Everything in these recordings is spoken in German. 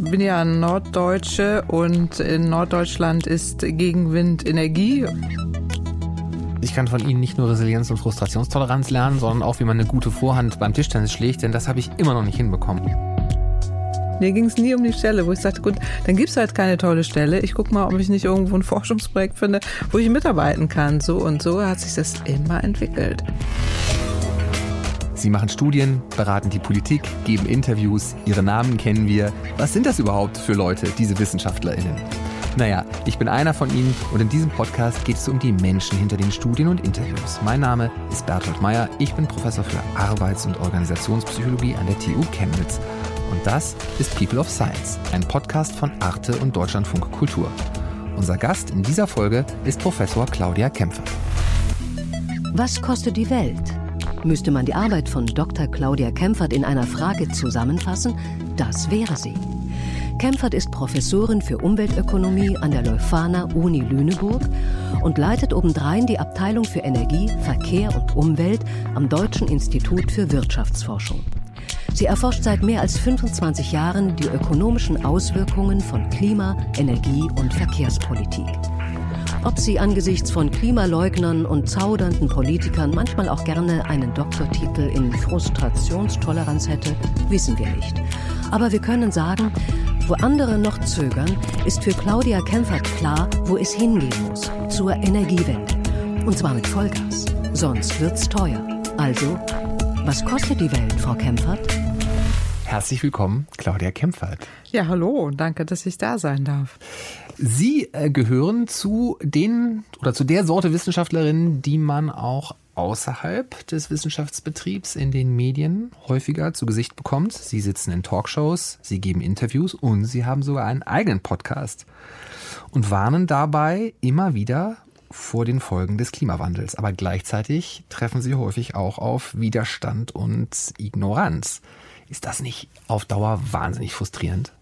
bin ja Norddeutsche und in Norddeutschland ist Gegenwind Energie. Ich kann von Ihnen nicht nur Resilienz und Frustrationstoleranz lernen, sondern auch, wie man eine gute Vorhand beim Tischtennis schlägt, denn das habe ich immer noch nicht hinbekommen. Mir ging es nie um die Stelle, wo ich sagte, gut, dann gibt es halt keine tolle Stelle. Ich gucke mal, ob ich nicht irgendwo ein Forschungsprojekt finde, wo ich mitarbeiten kann. So und so hat sich das immer entwickelt. Sie machen Studien, beraten die Politik, geben Interviews, ihre Namen kennen wir. Was sind das überhaupt für Leute, diese WissenschaftlerInnen? Naja, ich bin einer von ihnen und in diesem Podcast geht es um die Menschen hinter den Studien und Interviews. Mein Name ist Bertolt Meyer, ich bin Professor für Arbeits- und Organisationspsychologie an der TU Chemnitz. Und das ist People of Science, ein Podcast von Arte und Deutschlandfunk Kultur. Unser Gast in dieser Folge ist Professor Claudia Kämpfer. Was kostet die Welt? Müsste man die Arbeit von Dr. Claudia Kempfert in einer Frage zusammenfassen, das wäre sie. Kempfert ist Professorin für Umweltökonomie an der Leuphana Uni Lüneburg und leitet obendrein die Abteilung für Energie, Verkehr und Umwelt am Deutschen Institut für Wirtschaftsforschung. Sie erforscht seit mehr als 25 Jahren die ökonomischen Auswirkungen von Klima, Energie und Verkehrspolitik. Ob sie angesichts von Klimaleugnern und zaudernden Politikern manchmal auch gerne einen Doktortitel in Frustrationstoleranz hätte, wissen wir nicht. Aber wir können sagen, wo andere noch zögern, ist für Claudia Kempfert klar, wo es hingehen muss, zur Energiewende. Und zwar mit Vollgas. Sonst wird's teuer. Also, was kostet die Welt, Frau Kempfert? Herzlich willkommen, Claudia Kempfert. Ja, hallo, danke, dass ich da sein darf. Sie äh, gehören zu den oder zu der Sorte Wissenschaftlerinnen, die man auch außerhalb des Wissenschaftsbetriebs in den Medien häufiger zu Gesicht bekommt. Sie sitzen in Talkshows, sie geben Interviews und sie haben sogar einen eigenen Podcast und warnen dabei immer wieder vor den Folgen des Klimawandels. Aber gleichzeitig treffen sie häufig auch auf Widerstand und Ignoranz. Ist das nicht auf Dauer wahnsinnig frustrierend?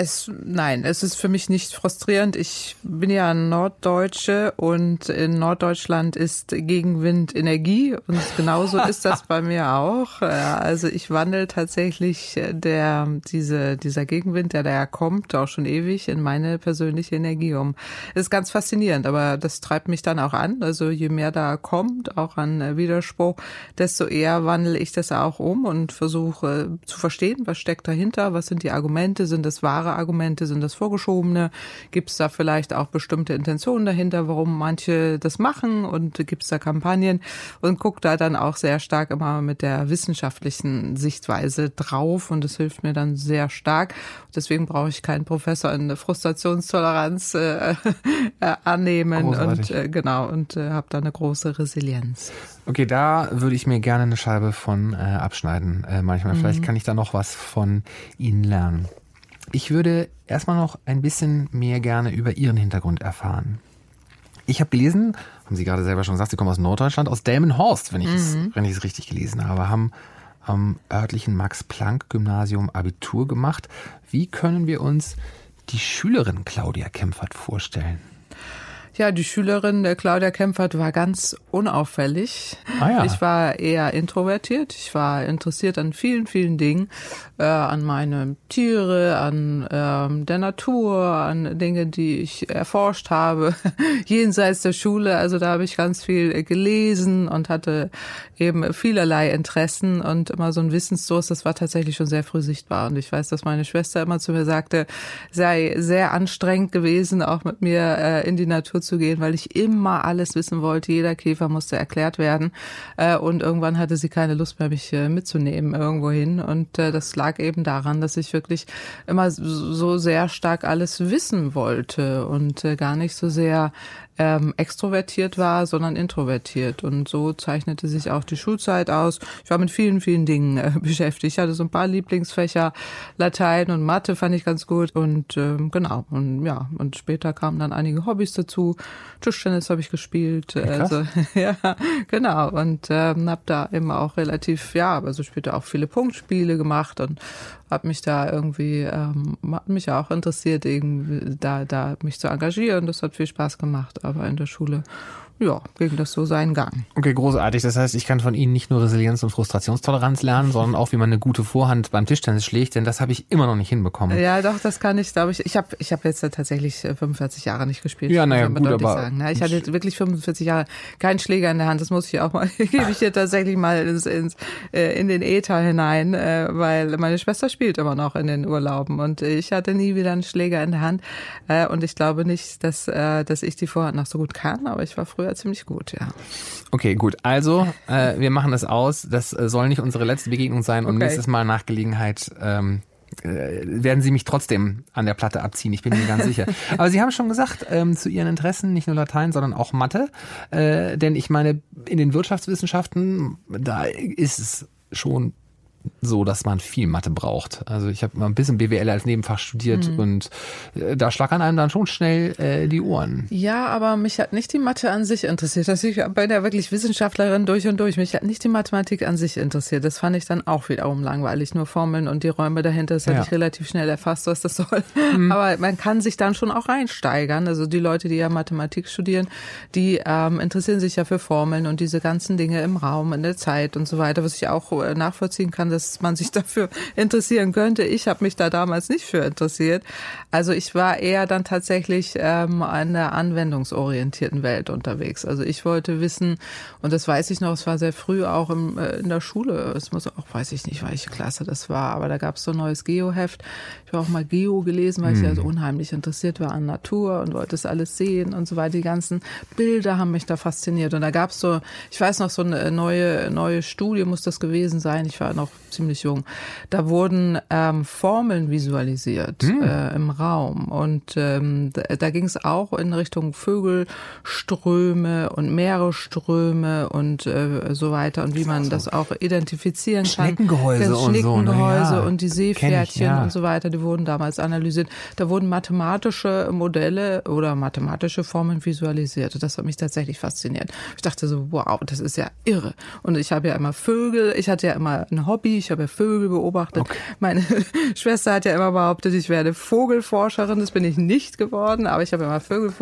Es, nein, es ist für mich nicht frustrierend. Ich bin ja Norddeutsche und in Norddeutschland ist Gegenwind Energie und genauso ist das bei mir auch. Also ich wandle tatsächlich äh, der, diese, dieser Gegenwind, der da kommt, auch schon ewig in meine persönliche Energie um. Ist ganz faszinierend, aber das treibt mich dann auch an. Also je mehr da kommt, auch an Widerspruch, desto eher wandle ich das auch um und versuche zu verstehen, was steckt dahinter, was sind die Argumente, sind das wahre klare Argumente? Sind das vorgeschobene? Gibt es da vielleicht auch bestimmte Intentionen dahinter, warum manche das machen? Und gibt es da Kampagnen? Und guckt da dann auch sehr stark immer mit der wissenschaftlichen Sichtweise drauf. Und das hilft mir dann sehr stark. Deswegen brauche ich keinen Professor in Frustrationstoleranz äh, äh, annehmen. Großartig. Und äh, genau, und äh, habe da eine große Resilienz. Okay, da würde ich mir gerne eine Scheibe von äh, abschneiden. Äh, manchmal. Mhm. Vielleicht kann ich da noch was von Ihnen lernen. Ich würde erstmal noch ein bisschen mehr gerne über Ihren Hintergrund erfahren. Ich habe gelesen, haben Sie gerade selber schon gesagt, Sie kommen aus Norddeutschland, aus Delmenhorst, wenn ich, mhm. es, wenn ich es richtig gelesen habe, haben am örtlichen Max-Planck-Gymnasium Abitur gemacht. Wie können wir uns die Schülerin Claudia Kempfert vorstellen? Ja, die Schülerin der Claudia Kempfert war ganz unauffällig. Ah ja. Ich war eher introvertiert. Ich war interessiert an vielen, vielen Dingen, äh, an meine Tiere, an äh, der Natur, an Dinge, die ich erforscht habe, jenseits der Schule. Also da habe ich ganz viel gelesen und hatte eben vielerlei Interessen und immer so ein Wissensdurst. Das war tatsächlich schon sehr früh sichtbar. Und ich weiß, dass meine Schwester immer zu mir sagte, sei sehr anstrengend gewesen, auch mit mir äh, in die Natur zu gehen, weil ich immer alles wissen wollte. Jeder Käfer musste erklärt werden. Äh, und irgendwann hatte sie keine Lust mehr, mich äh, mitzunehmen irgendwo hin. Und äh, das lag eben daran, dass ich wirklich immer so sehr stark alles wissen wollte und gar nicht so sehr ähm, extrovertiert war, sondern introvertiert. Und so zeichnete sich auch die Schulzeit aus. Ich war mit vielen, vielen Dingen äh, beschäftigt. Ich hatte so ein paar Lieblingsfächer, Latein und Mathe fand ich ganz gut. Und ähm, genau, und ja, und später kamen dann einige Hobbys dazu. Tischtennis habe ich gespielt. Ja, also, ja, genau. Und ähm, habe da immer auch relativ, ja, also später auch viele Punktspiele gemacht und habe mich da irgendwie, ähm, hat mich auch interessiert, irgendwie da, da mich zu engagieren. Das hat viel Spaß gemacht aber in der Schule ja, ging das so seinen Gang. Okay, großartig. Das heißt, ich kann von Ihnen nicht nur Resilienz und Frustrationstoleranz lernen, sondern auch, wie man eine gute Vorhand beim Tischtennis schlägt, denn das habe ich immer noch nicht hinbekommen. Ja, doch, das kann ich, glaube ich. Ich habe ich hab jetzt tatsächlich 45 äh, Jahre nicht gespielt. Ja, naja, gut, aber... Sagen. Ne? Ich hatte wirklich 45 Jahre keinen Schläger in der Hand. Das muss ich auch mal, gebe ich hier tatsächlich mal ins, ins, äh, in den Äther hinein, äh, weil meine Schwester spielt immer noch in den Urlauben und ich hatte nie wieder einen Schläger in der Hand. Und ich glaube nicht, dass, dass ich die Vorhand noch so gut kann, aber ich war früher ziemlich gut, ja. Okay, gut. Also, äh, wir machen das aus. Das äh, soll nicht unsere letzte Begegnung sein und okay. nächstes Mal nach Gelegenheit ähm, äh, werden Sie mich trotzdem an der Platte abziehen, ich bin mir ganz sicher. Aber Sie haben schon gesagt, ähm, zu Ihren Interessen nicht nur Latein, sondern auch Mathe. Äh, denn ich meine, in den Wirtschaftswissenschaften, da ist es schon so, dass man viel Mathe braucht. Also ich habe mal ein bisschen BWL als Nebenfach studiert mhm. und äh, da schlackern einem dann schon schnell äh, die Ohren. Ja, aber mich hat nicht die Mathe an sich interessiert. Also ich bin ja wirklich Wissenschaftlerin durch und durch. Mich hat nicht die Mathematik an sich interessiert. Das fand ich dann auch wiederum langweilig. Nur Formeln und die Räume dahinter, das ja. hatte ich relativ schnell erfasst, was das soll. Mhm. Aber man kann sich dann schon auch reinsteigern. Also die Leute, die ja Mathematik studieren, die ähm, interessieren sich ja für Formeln und diese ganzen Dinge im Raum, in der Zeit und so weiter, was ich auch äh, nachvollziehen kann, dass man sich dafür interessieren könnte. Ich habe mich da damals nicht für interessiert. Also ich war eher dann tatsächlich ähm, an der anwendungsorientierten Welt unterwegs. Also ich wollte wissen, und das weiß ich noch, es war sehr früh auch im, äh, in der Schule. Es muss auch, weiß ich nicht, welche Klasse das war, aber da gab es so ein neues Geo-Heft. Ich habe auch mal Geo gelesen, weil hm. ich ja so unheimlich interessiert war an Natur und wollte es alles sehen und so weiter. Die ganzen Bilder haben mich da fasziniert. Und da gab es so, ich weiß noch, so eine neue, neue Studie muss das gewesen sein. Ich war noch ziemlich jung. Da wurden ähm, Formeln visualisiert hm. äh, im Raum. Und ähm, da, da ging es auch in Richtung Vögelströme und Meeresströme und äh, so weiter und wie man so. das auch identifizieren kann. Schneckengehäuse und Schneckengehäuse so, ne? ja. und die Seepferdchen ich, ja. und so weiter, die wurden damals analysiert. Da wurden mathematische Modelle oder mathematische Formen visualisiert. Das hat mich tatsächlich fasziniert. Ich dachte so, wow, das ist ja irre. Und ich habe ja immer Vögel, ich hatte ja immer ein Hobby, ich habe ja Vögel beobachtet. Okay. Meine Schwester hat ja immer behauptet, ich werde Vogelforscherin. Das bin ich nicht geworden, aber ich habe immer Vögel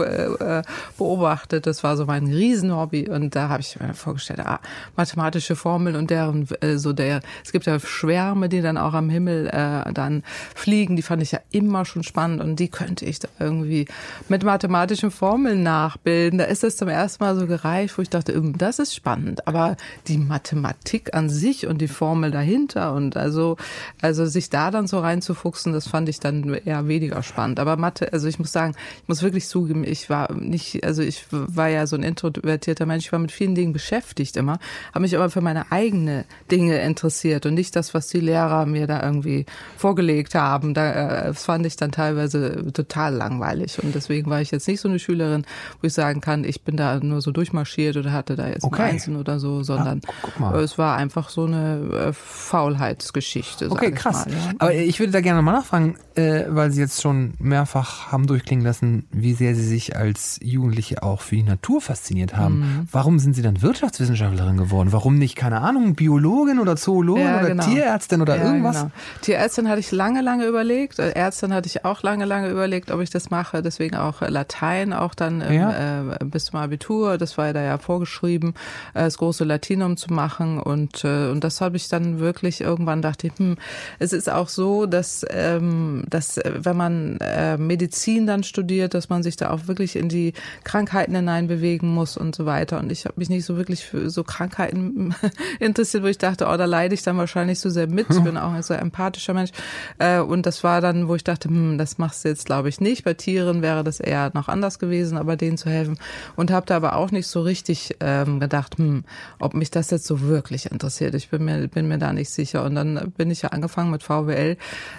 äh, beobachtet. Das war so mein Riesenhobby. Und da habe ich mir vorgestellt, ah, mathematische Formeln und deren äh, so der. Es gibt ja Schwärme, die dann auch am Himmel äh, dann fliegen. Die fand ich ja immer schon spannend und die könnte ich da irgendwie mit mathematischen Formeln nachbilden. Da ist es zum ersten Mal so gereicht, wo ich dachte, das ist spannend. Aber die Mathematik an sich und die Formel dahinter und also, also sich da dann so reinzufuchsen, das fand ich dann eher weniger spannend. Aber Mathe, also ich muss sagen, ich muss wirklich zugeben, ich war nicht, also ich war ja so ein introvertierter Mensch, ich war mit vielen Dingen beschäftigt immer, habe mich aber für meine eigene Dinge interessiert und nicht das, was die Lehrer mir da irgendwie vorgelegt haben. Da, äh, das fand ich dann teilweise total langweilig und deswegen war ich jetzt nicht so eine Schülerin, wo ich sagen kann, ich bin da nur so durchmarschiert oder hatte da jetzt okay. ein Einzelnen oder so, sondern ja, es war einfach so eine äh, Faulheitsgeschichte. Okay, krass. Mal, ja. Aber ich würde da gerne mal nachfragen, äh, weil Sie jetzt schon mehrfach haben durchklingen lassen, wie sehr Sie sich als Jugendliche auch für die Natur fasziniert haben. Mhm. Warum sind Sie dann Wirtschaftswissenschaftlerin geworden? Warum nicht, keine Ahnung, Biologin oder Zoologin ja, oder genau. Tierärztin oder ja, irgendwas? Genau. Tierärztin hatte ich lange, lange überlegt. Äh, Ärztin hatte ich auch lange, lange überlegt, ob ich das mache. Deswegen auch äh, Latein, auch dann im, äh, bis zum Abitur. Das war ja da ja vorgeschrieben, äh, das große Latinum zu machen. Und, äh, und das habe ich dann wirklich irgendwann dachte ich, hm, es ist auch so, dass, ähm, dass äh, wenn man äh, Medizin dann studiert, dass man sich da auch wirklich in die Krankheiten hineinbewegen muss und so weiter. Und ich habe mich nicht so wirklich für so Krankheiten interessiert, wo ich dachte, oh, da leide ich dann wahrscheinlich so sehr mit. Ich bin auch ein so empathischer Mensch. Äh, und das war dann, wo ich dachte, hm, das machst du jetzt, glaube ich, nicht. Bei Tieren wäre das eher noch anders gewesen, aber denen zu helfen. Und habe da aber auch nicht so richtig ähm, gedacht, hm, ob mich das jetzt so wirklich interessiert. Ich bin mir, bin mir da nicht sicher. Und dann bin ich ja angefangen mit VWL.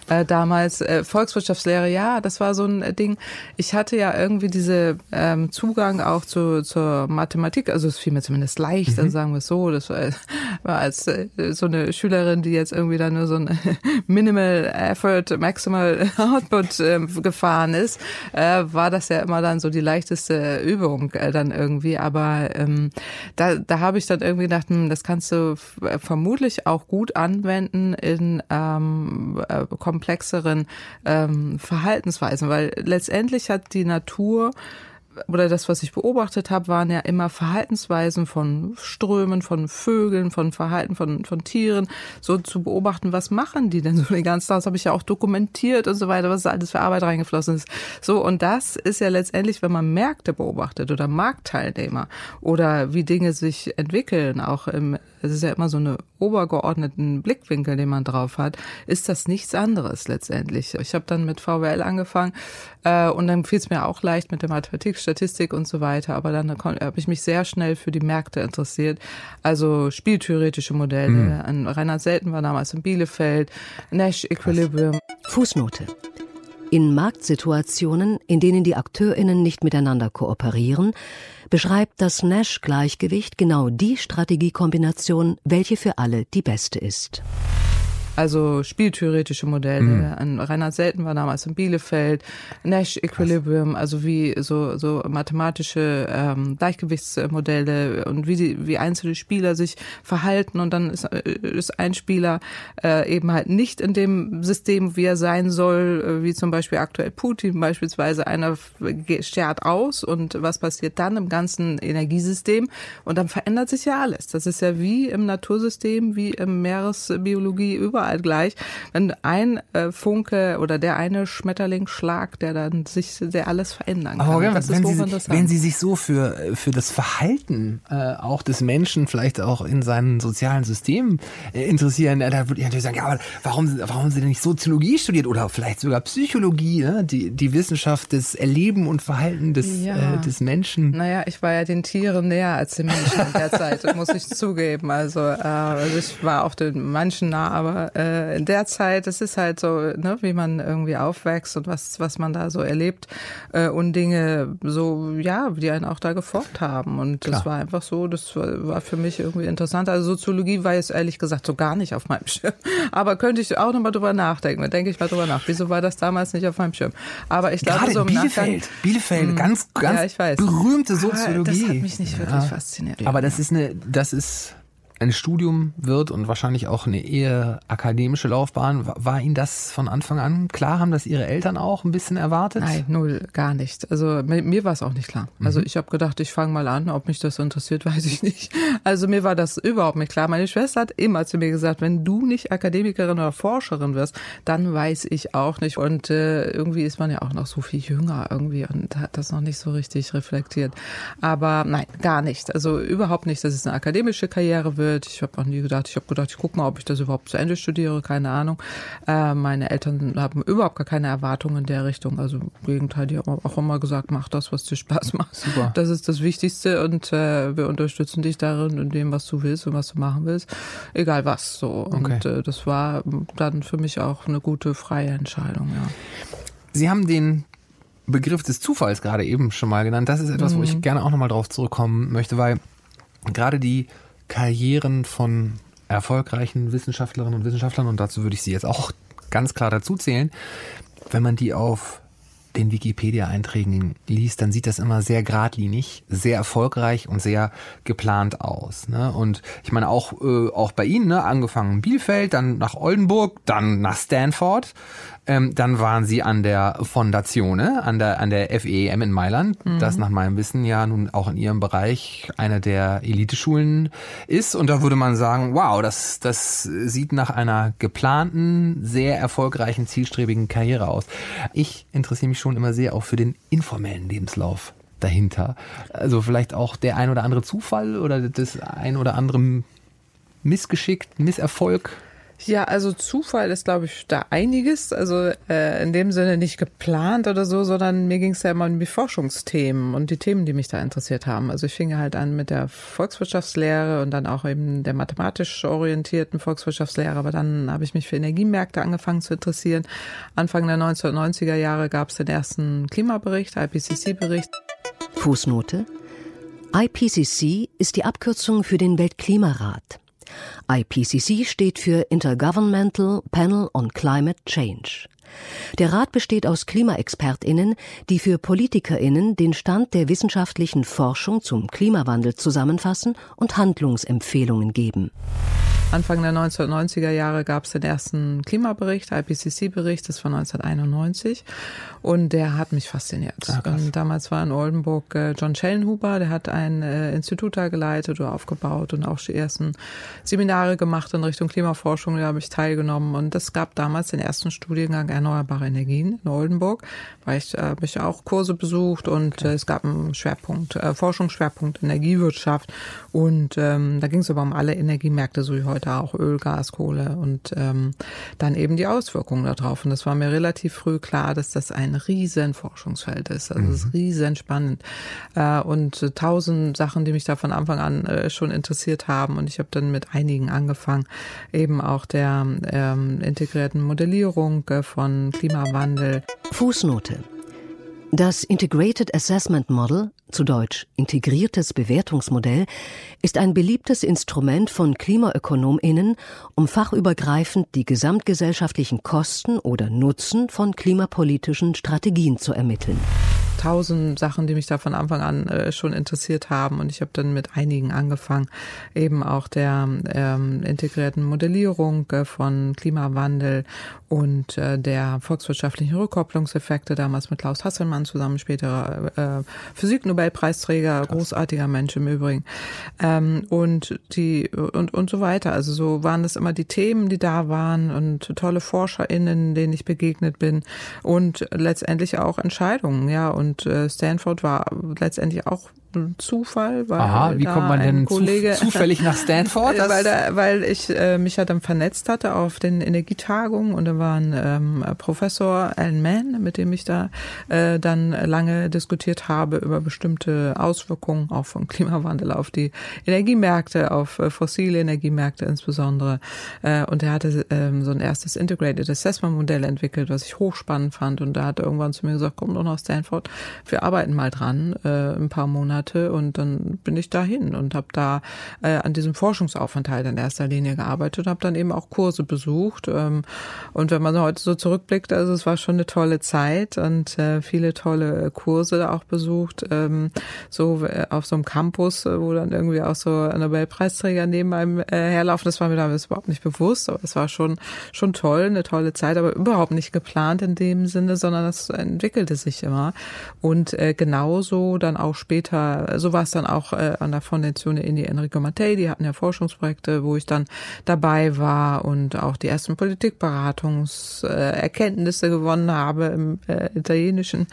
Äh, damals äh, Volkswirtschaftslehre, ja, das war so ein Ding. Ich hatte ja irgendwie diese ähm, Zugang auch zu, zur Mathematik, also es fiel mir zumindest leicht, mhm. also sagen wir es so. Das war, war als äh, so eine Schülerin, die jetzt irgendwie da nur so ein Minimal Effort, Maximal Output äh, gefahren ist, äh, war das ja immer dann so die leichteste Übung äh, dann irgendwie. Aber ähm, da, da habe ich dann irgendwie gedacht, hm, das kannst du vermutlich auch gut anwenden in ähm, äh, komplexeren ähm, Verhaltensweisen, weil letztendlich hat die Natur oder das, was ich beobachtet habe, waren ja immer Verhaltensweisen von Strömen, von Vögeln, von Verhalten von, von Tieren, so zu beobachten, was machen die denn so den ganzen Tag? Das habe ich ja auch dokumentiert und so weiter, was alles für Arbeit reingeflossen ist. So, und das ist ja letztendlich, wenn man Märkte beobachtet oder Marktteilnehmer oder wie Dinge sich entwickeln, auch im, es ist ja immer so eine obergeordneten Blickwinkel, den man drauf hat, ist das nichts anderes letztendlich. Ich habe dann mit VWL angefangen äh, und dann fiel es mir auch leicht mit der Mathematik, Statistik und so weiter, aber dann habe ich mich sehr schnell für die Märkte interessiert, also spieltheoretische Modelle. Mhm. Reinhard Selten war damals in Bielefeld, Nash Equilibrium. Fußnote. In Marktsituationen, in denen die AkteurInnen nicht miteinander kooperieren, beschreibt das Nash-Gleichgewicht genau die Strategiekombination, welche für alle die beste ist also spieltheoretische Modelle. Mhm. Reinhard Selten war damals in Bielefeld, Nash Equilibrium, also wie so, so mathematische ähm, Gleichgewichtsmodelle und wie, die, wie einzelne Spieler sich verhalten und dann ist, äh, ist ein Spieler äh, eben halt nicht in dem System, wie er sein soll, äh, wie zum Beispiel aktuell Putin beispielsweise. Einer schert aus und was passiert dann im ganzen Energiesystem? Und dann verändert sich ja alles. Das ist ja wie im Natursystem, wie im Meeresbiologie überall überall gleich. Wenn ein äh, Funke oder der eine Schmetterlingsschlag, der dann sich der alles verändern kann. Aber das wenn, ist Sie, wenn Sie sich so für, für das Verhalten äh, auch des Menschen, vielleicht auch in seinen sozialen Systemen äh, interessieren, äh, da würde ich natürlich sagen, ja, aber warum, warum haben Sie denn nicht Soziologie studiert oder vielleicht sogar Psychologie, ne? die, die Wissenschaft des Erleben und Verhalten des, ja. äh, des Menschen? Naja, ich war ja den Tieren näher als den Menschen in der Zeit, muss ich zugeben. Also, äh, also ich war auch den Menschen nah, aber äh, in der Zeit, es ist halt so, ne, wie man irgendwie aufwächst und was, was man da so erlebt äh, und Dinge so, ja, die einen auch da geformt haben. Und Klar. das war einfach so, das war für mich irgendwie interessant. Also Soziologie war jetzt ehrlich gesagt so gar nicht auf meinem Schirm. Aber könnte ich auch nochmal drüber nachdenken. Da denke ich mal drüber nach. Wieso war das damals nicht auf meinem Schirm? Aber ich glaube, so im Bielefeld, Nachgang, Bielefeld, hm. ganz, ganz ja, berühmte Soziologie. Das hat mich nicht wirklich ja. fasziniert. Aber das ist eine, das ist ein Studium wird und wahrscheinlich auch eine eher akademische Laufbahn. War Ihnen das von Anfang an klar? Haben das Ihre Eltern auch ein bisschen erwartet? Nein, null, gar nicht. Also mir war es auch nicht klar. Also mhm. ich habe gedacht, ich fange mal an. Ob mich das interessiert, weiß ich nicht. Also mir war das überhaupt nicht klar. Meine Schwester hat immer zu mir gesagt, wenn du nicht Akademikerin oder Forscherin wirst, dann weiß ich auch nicht. Und äh, irgendwie ist man ja auch noch so viel jünger irgendwie und hat das noch nicht so richtig reflektiert. Aber nein, gar nicht. Also überhaupt nicht, dass es eine akademische Karriere wird wird. Ich habe auch nie gedacht, ich habe gedacht, ich gucke mal, ob ich das überhaupt zu Ende studiere, keine Ahnung. Äh, meine Eltern haben überhaupt gar keine Erwartungen in der Richtung. Also im Gegenteil, die haben auch immer gesagt, mach das, was dir Spaß macht. Super. Das ist das Wichtigste und äh, wir unterstützen dich darin, in dem, was du willst und was du machen willst. Egal was. So. Okay. Und äh, das war dann für mich auch eine gute freie Entscheidung, ja. Sie haben den Begriff des Zufalls gerade eben schon mal genannt. Das ist etwas, mhm. wo ich mhm. gerne auch nochmal drauf zurückkommen möchte, weil gerade die Karrieren von erfolgreichen Wissenschaftlerinnen und Wissenschaftlern, und dazu würde ich sie jetzt auch ganz klar dazu zählen, wenn man die auf den Wikipedia-Einträgen liest, dann sieht das immer sehr geradlinig, sehr erfolgreich und sehr geplant aus. Ne? Und ich meine auch äh, auch bei Ihnen, ne? angefangen Bielefeld, dann nach Oldenburg, dann nach Stanford, ähm, dann waren sie an der Fondazione, an der, an der FEM in Mailand, mhm. das nach meinem Wissen ja nun auch in ihrem Bereich eine der Eliteschulen ist. Und da würde man sagen, wow, das, das sieht nach einer geplanten, sehr erfolgreichen, zielstrebigen Karriere aus. Ich interessiere mich schon immer sehr auch für den informellen Lebenslauf dahinter. Also vielleicht auch der ein oder andere Zufall oder das ein oder andere Missgeschick, Misserfolg ja, also Zufall ist, glaube ich, da einiges. Also äh, in dem Sinne nicht geplant oder so, sondern mir ging es ja immer um die Forschungsthemen und die Themen, die mich da interessiert haben. Also ich fing halt an mit der Volkswirtschaftslehre und dann auch eben der mathematisch orientierten Volkswirtschaftslehre. Aber dann habe ich mich für Energiemärkte angefangen zu interessieren. Anfang der 1990er Jahre gab es den ersten Klimabericht, IPCC-Bericht. Fußnote. IPCC ist die Abkürzung für den Weltklimarat. IPCC steht für Intergovernmental Panel on Climate Change. Der Rat besteht aus Klimaexpertinnen, die für Politikerinnen den Stand der wissenschaftlichen Forschung zum Klimawandel zusammenfassen und Handlungsempfehlungen geben. Anfang der 1990er Jahre gab es den ersten Klimabericht, IPCC-Bericht, das war 1991 und der hat mich fasziniert. Ah, damals war in Oldenburg äh, John Schellenhuber, der hat ein äh, Institut da geleitet oder aufgebaut und auch die ersten Seminare gemacht in Richtung Klimaforschung, da habe ich teilgenommen und es gab damals den ersten Studiengang Erneuerbare Energien in Oldenburg, weil ich äh, ich auch Kurse besucht und okay. äh, es gab einen Schwerpunkt, äh, Forschungsschwerpunkt Energiewirtschaft und ähm, da ging es aber um alle Energiemärkte, so wie heute auch Öl, Gas, Kohle und ähm, dann eben die Auswirkungen darauf. Und das war mir relativ früh klar, dass das ein riesen Forschungsfeld ist. Also es ist mhm. riesen spannend. Äh, und tausend Sachen, die mich da von Anfang an äh, schon interessiert haben. Und ich habe dann mit einigen angefangen, eben auch der ähm, integrierten Modellierung äh, von Klimawandel. Fußnote. Das Integrated Assessment Model, zu Deutsch integriertes Bewertungsmodell, ist ein beliebtes Instrument von Klimaökonominnen, um fachübergreifend die gesamtgesellschaftlichen Kosten oder Nutzen von klimapolitischen Strategien zu ermitteln tausend Sachen, die mich da von Anfang an äh, schon interessiert haben. Und ich habe dann mit einigen angefangen, eben auch der ähm, integrierten Modellierung äh, von Klimawandel und äh, der volkswirtschaftlichen Rückkopplungseffekte, damals mit Klaus Hasselmann zusammen, späterer äh, Physiknobelpreisträger, großartiger Mensch im Übrigen. Ähm, und die und, und so weiter. Also so waren das immer die Themen, die da waren und tolle ForscherInnen, denen ich begegnet bin und letztendlich auch Entscheidungen, ja. Und äh, Stanford war letztendlich auch Zufall, weil Aha, wie kommt man denn Kollege, zufällig nach Stanford? weil, da, weil ich äh, mich ja dann vernetzt hatte auf den Energietagungen und da war ein ähm, Professor Alan Mann, mit dem ich da äh, dann lange diskutiert habe über bestimmte Auswirkungen auch vom Klimawandel auf die Energiemärkte, auf äh, fossile Energiemärkte insbesondere. Äh, und er hatte ähm, so ein erstes Integrated Assessment Modell entwickelt, was ich hochspannend fand. Und da hat er irgendwann zu mir gesagt, komm doch nach Stanford, wir arbeiten mal dran, äh, ein paar Monate Monate und dann bin ich dahin und habe da äh, an diesem Forschungsaufenthalt in erster Linie gearbeitet und habe dann eben auch Kurse besucht. Ähm, und wenn man heute so zurückblickt, also es war schon eine tolle Zeit und äh, viele tolle Kurse auch besucht, ähm, so äh, auf so einem Campus, äh, wo dann irgendwie auch so Nobelpreisträger neben einem äh, herlaufen. Das war mir damals überhaupt nicht bewusst, aber es war schon schon toll, eine tolle Zeit, aber überhaupt nicht geplant in dem Sinne, sondern das entwickelte sich immer. Und äh, genauso dann auch später so war es dann auch äh, an der Fondazione Indi Enrico Mattei, die hatten ja Forschungsprojekte, wo ich dann dabei war und auch die ersten Politikberatungserkenntnisse äh, gewonnen habe im äh, italienischen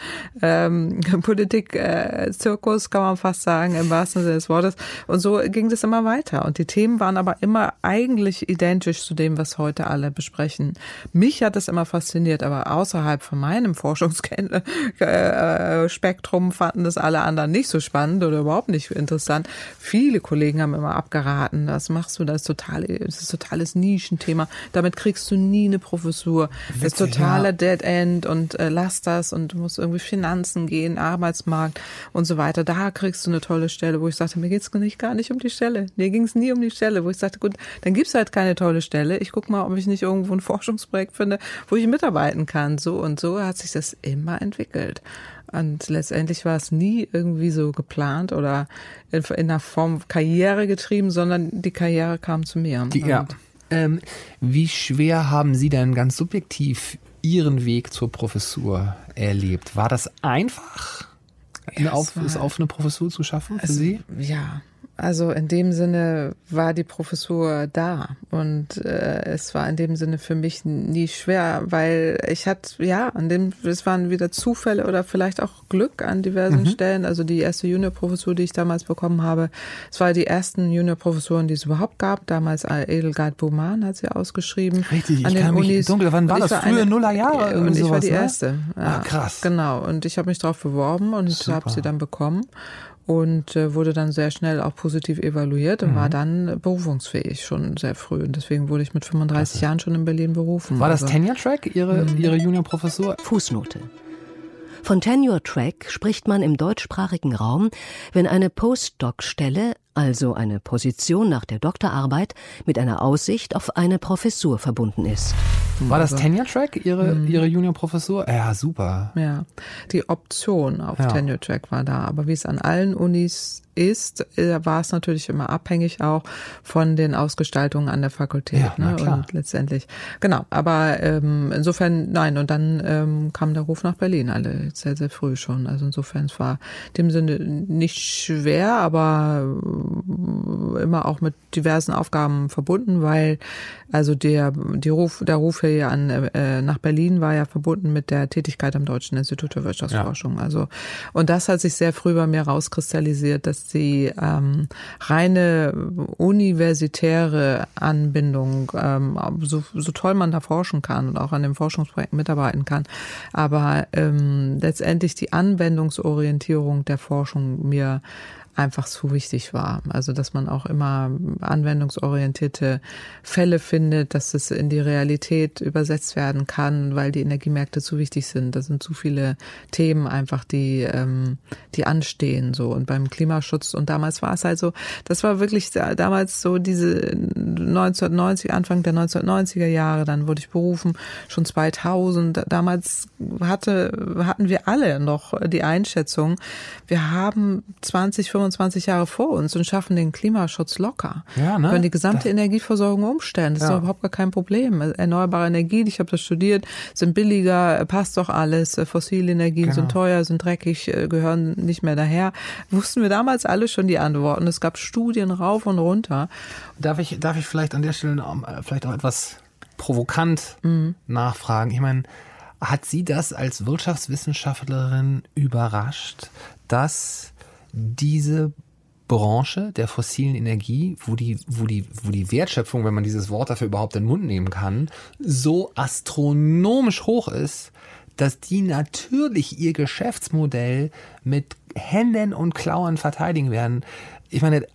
ähm, Politikzirkus, kann man fast sagen, im wahrsten Sinne des Wortes. Und so ging das immer weiter. Und die Themen waren aber immer eigentlich identisch zu dem, was heute alle besprechen. Mich hat das immer fasziniert, aber außerhalb von meinem Forschungsspektrum fanden das alle anderen nicht so spannend spannend oder überhaupt nicht interessant. Viele Kollegen haben immer abgeraten, das machst du, das ist total, das ist totales Nischenthema. Damit kriegst du nie eine Professur. Witzig, das ist totaler ja. Dead End und äh, lass das und du musst irgendwie Finanzen gehen, Arbeitsmarkt und so weiter. Da kriegst du eine tolle Stelle, wo ich sagte, mir geht's nicht gar nicht um die Stelle. Mir ging es nie um die Stelle, wo ich sagte, gut, dann gibt's halt keine tolle Stelle. Ich guck mal, ob ich nicht irgendwo ein Forschungsprojekt finde, wo ich mitarbeiten kann. So und so hat sich das immer entwickelt. Und letztendlich war es nie irgendwie so geplant oder in, in einer Form Karriere getrieben, sondern die Karriere kam zu mir. Die, ja. Ähm, wie schwer haben Sie denn ganz subjektiv Ihren Weg zur Professur erlebt? War das einfach, ja, auf, es auf eine Professur zu schaffen für es, Sie? Ja, also in dem Sinne war die Professur da und äh, es war in dem Sinne für mich nie schwer, weil ich hatte ja an dem es waren wieder Zufälle oder vielleicht auch Glück an diversen mhm. Stellen. Also die erste Juniorprofessur, die ich damals bekommen habe, es war die ersten Juniorprofessuren, die es überhaupt gab. Damals Edelgard Baumann hat sie ausgeschrieben. Richtig, an ich kann Unis. mich dunkel. Wann war das? Frühe eine, Nullerjahre und ich sowas, war die ne? erste. Ja, ah, krass. Genau. Und ich habe mich darauf beworben und habe sie dann bekommen und äh, wurde dann sehr schnell auch positiv evaluiert und mhm. war dann berufungsfähig schon sehr früh. Und deswegen wurde ich mit 35 Jahren schon in Berlin berufen. War das also, Tenure Track, Ihre, mhm. Ihre Juniorprofessur? Fußnote. Von Tenure Track spricht man im deutschsprachigen Raum, wenn eine Postdoc-Stelle, also eine Position nach der Doktorarbeit, mit einer Aussicht auf eine Professur verbunden ist. War das also, Tenure Track, Ihre, mhm. Ihre Juniorprofessur? Ja, super. Ja, die Option auf ja. Tenure Track war da. Aber wie es an allen Unis ist, äh, war es natürlich immer abhängig auch von den Ausgestaltungen an der Fakultät. Ja, ne? Und letztendlich, genau. Aber ähm, insofern, nein, und dann ähm, kam der Ruf nach Berlin alle sehr, sehr früh schon. Also insofern, es war in dem Sinne nicht schwer, aber äh, immer auch mit diversen Aufgaben verbunden, weil also der, die Ruf, der Ruf hier an, äh, nach Berlin war ja verbunden mit der Tätigkeit am Deutschen Institut für Wirtschaftsforschung. Ja. Also, und das hat sich sehr früh bei mir rauskristallisiert, dass die ähm, reine universitäre Anbindung, ähm, so, so toll man da forschen kann und auch an dem Forschungsprojekt mitarbeiten kann, aber ähm, letztendlich die Anwendungsorientierung der Forschung mir einfach zu wichtig war. Also dass man auch immer anwendungsorientierte Fälle findet, dass es in die Realität übersetzt werden kann, weil die Energiemärkte zu wichtig sind. Das sind zu viele Themen einfach, die, ähm, die anstehen so. Und beim Klimaschutz, und damals war es halt so, das war wirklich damals so diese 1990, Anfang der 1990er Jahre, dann wurde ich berufen, schon 2000. Damals hatte, hatten wir alle noch die Einschätzung, wir haben 20, 25 25 Jahre vor uns und schaffen den Klimaschutz locker. Ja, ne? Können die gesamte das, Energieversorgung umstellen. Das ja. ist überhaupt gar kein Problem. Erneuerbare Energien, ich habe das studiert, sind billiger, passt doch alles. Fossile Energien genau. sind teuer, sind dreckig, äh, gehören nicht mehr daher. Wussten wir damals alle schon die Antworten. Es gab Studien rauf und runter. Darf ich, darf ich vielleicht an der Stelle äh, vielleicht auch etwas provokant mhm. nachfragen? Ich meine, hat Sie das als Wirtschaftswissenschaftlerin überrascht, dass diese Branche der fossilen Energie, wo die, wo die, wo die Wertschöpfung, wenn man dieses Wort dafür überhaupt in den Mund nehmen kann, so astronomisch hoch ist, dass die natürlich ihr Geschäftsmodell mit Händen und Klauen verteidigen werden. Ich meine,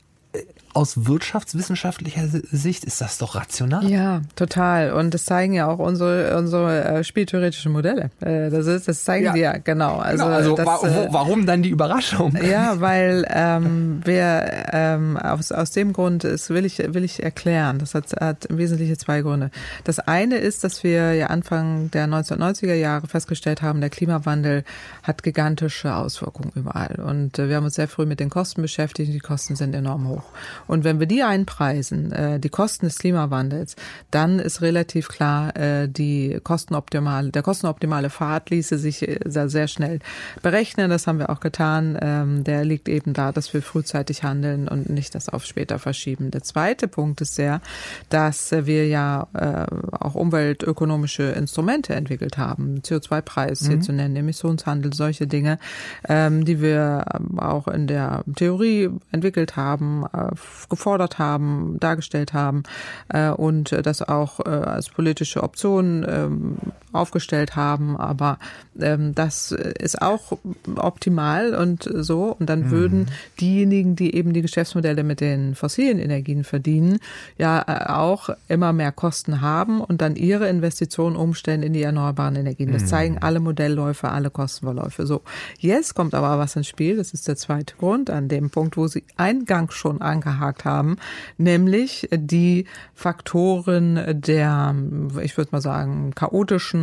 aus wirtschaftswissenschaftlicher Sicht ist das doch rational. Ja, total. Und das zeigen ja auch unsere, unsere äh, spieltheoretischen Modelle. Äh, das ist, das zeigen ja. die ja, genau. Also, genau, also das, wa äh, warum dann die Überraschung? Ja, weil ähm, wir ähm, aus, aus dem Grund, das will ich, will ich erklären. Das hat, hat im Wesentlichen zwei Gründe. Das eine ist, dass wir ja Anfang der 1990er Jahre festgestellt haben, der Klimawandel hat gigantische Auswirkungen überall. Und wir haben uns sehr früh mit den Kosten beschäftigt. Die Kosten sind enorm hoch. Und wenn wir die einpreisen, äh, die Kosten des Klimawandels, dann ist relativ klar, äh, die kostenoptimale, der kostenoptimale Pfad ließe sich äh, sehr, sehr schnell berechnen. Das haben wir auch getan. Ähm, der liegt eben da, dass wir frühzeitig handeln und nicht das auf später verschieben. Der zweite Punkt ist der, dass wir ja äh, auch umweltökonomische Instrumente entwickelt haben. CO2-Preis mhm. hier zu nennen, Emissionshandel, solche Dinge, ähm, die wir auch in der Theorie entwickelt haben, äh, gefordert haben, dargestellt haben äh, und das auch äh, als politische Option ähm, aufgestellt haben. Aber ähm, das ist auch optimal und so. Und dann mhm. würden diejenigen, die eben die Geschäftsmodelle mit den fossilen Energien verdienen, ja äh, auch immer mehr Kosten haben und dann ihre Investitionen umstellen in die erneuerbaren Energien. Das mhm. zeigen alle Modellläufe, alle Kostenverläufe. So, jetzt kommt aber was ins Spiel. Das ist der zweite Grund an dem Punkt, wo Sie eingangs schon angehakt haben, nämlich die Faktoren der, ich würde mal sagen, chaotischen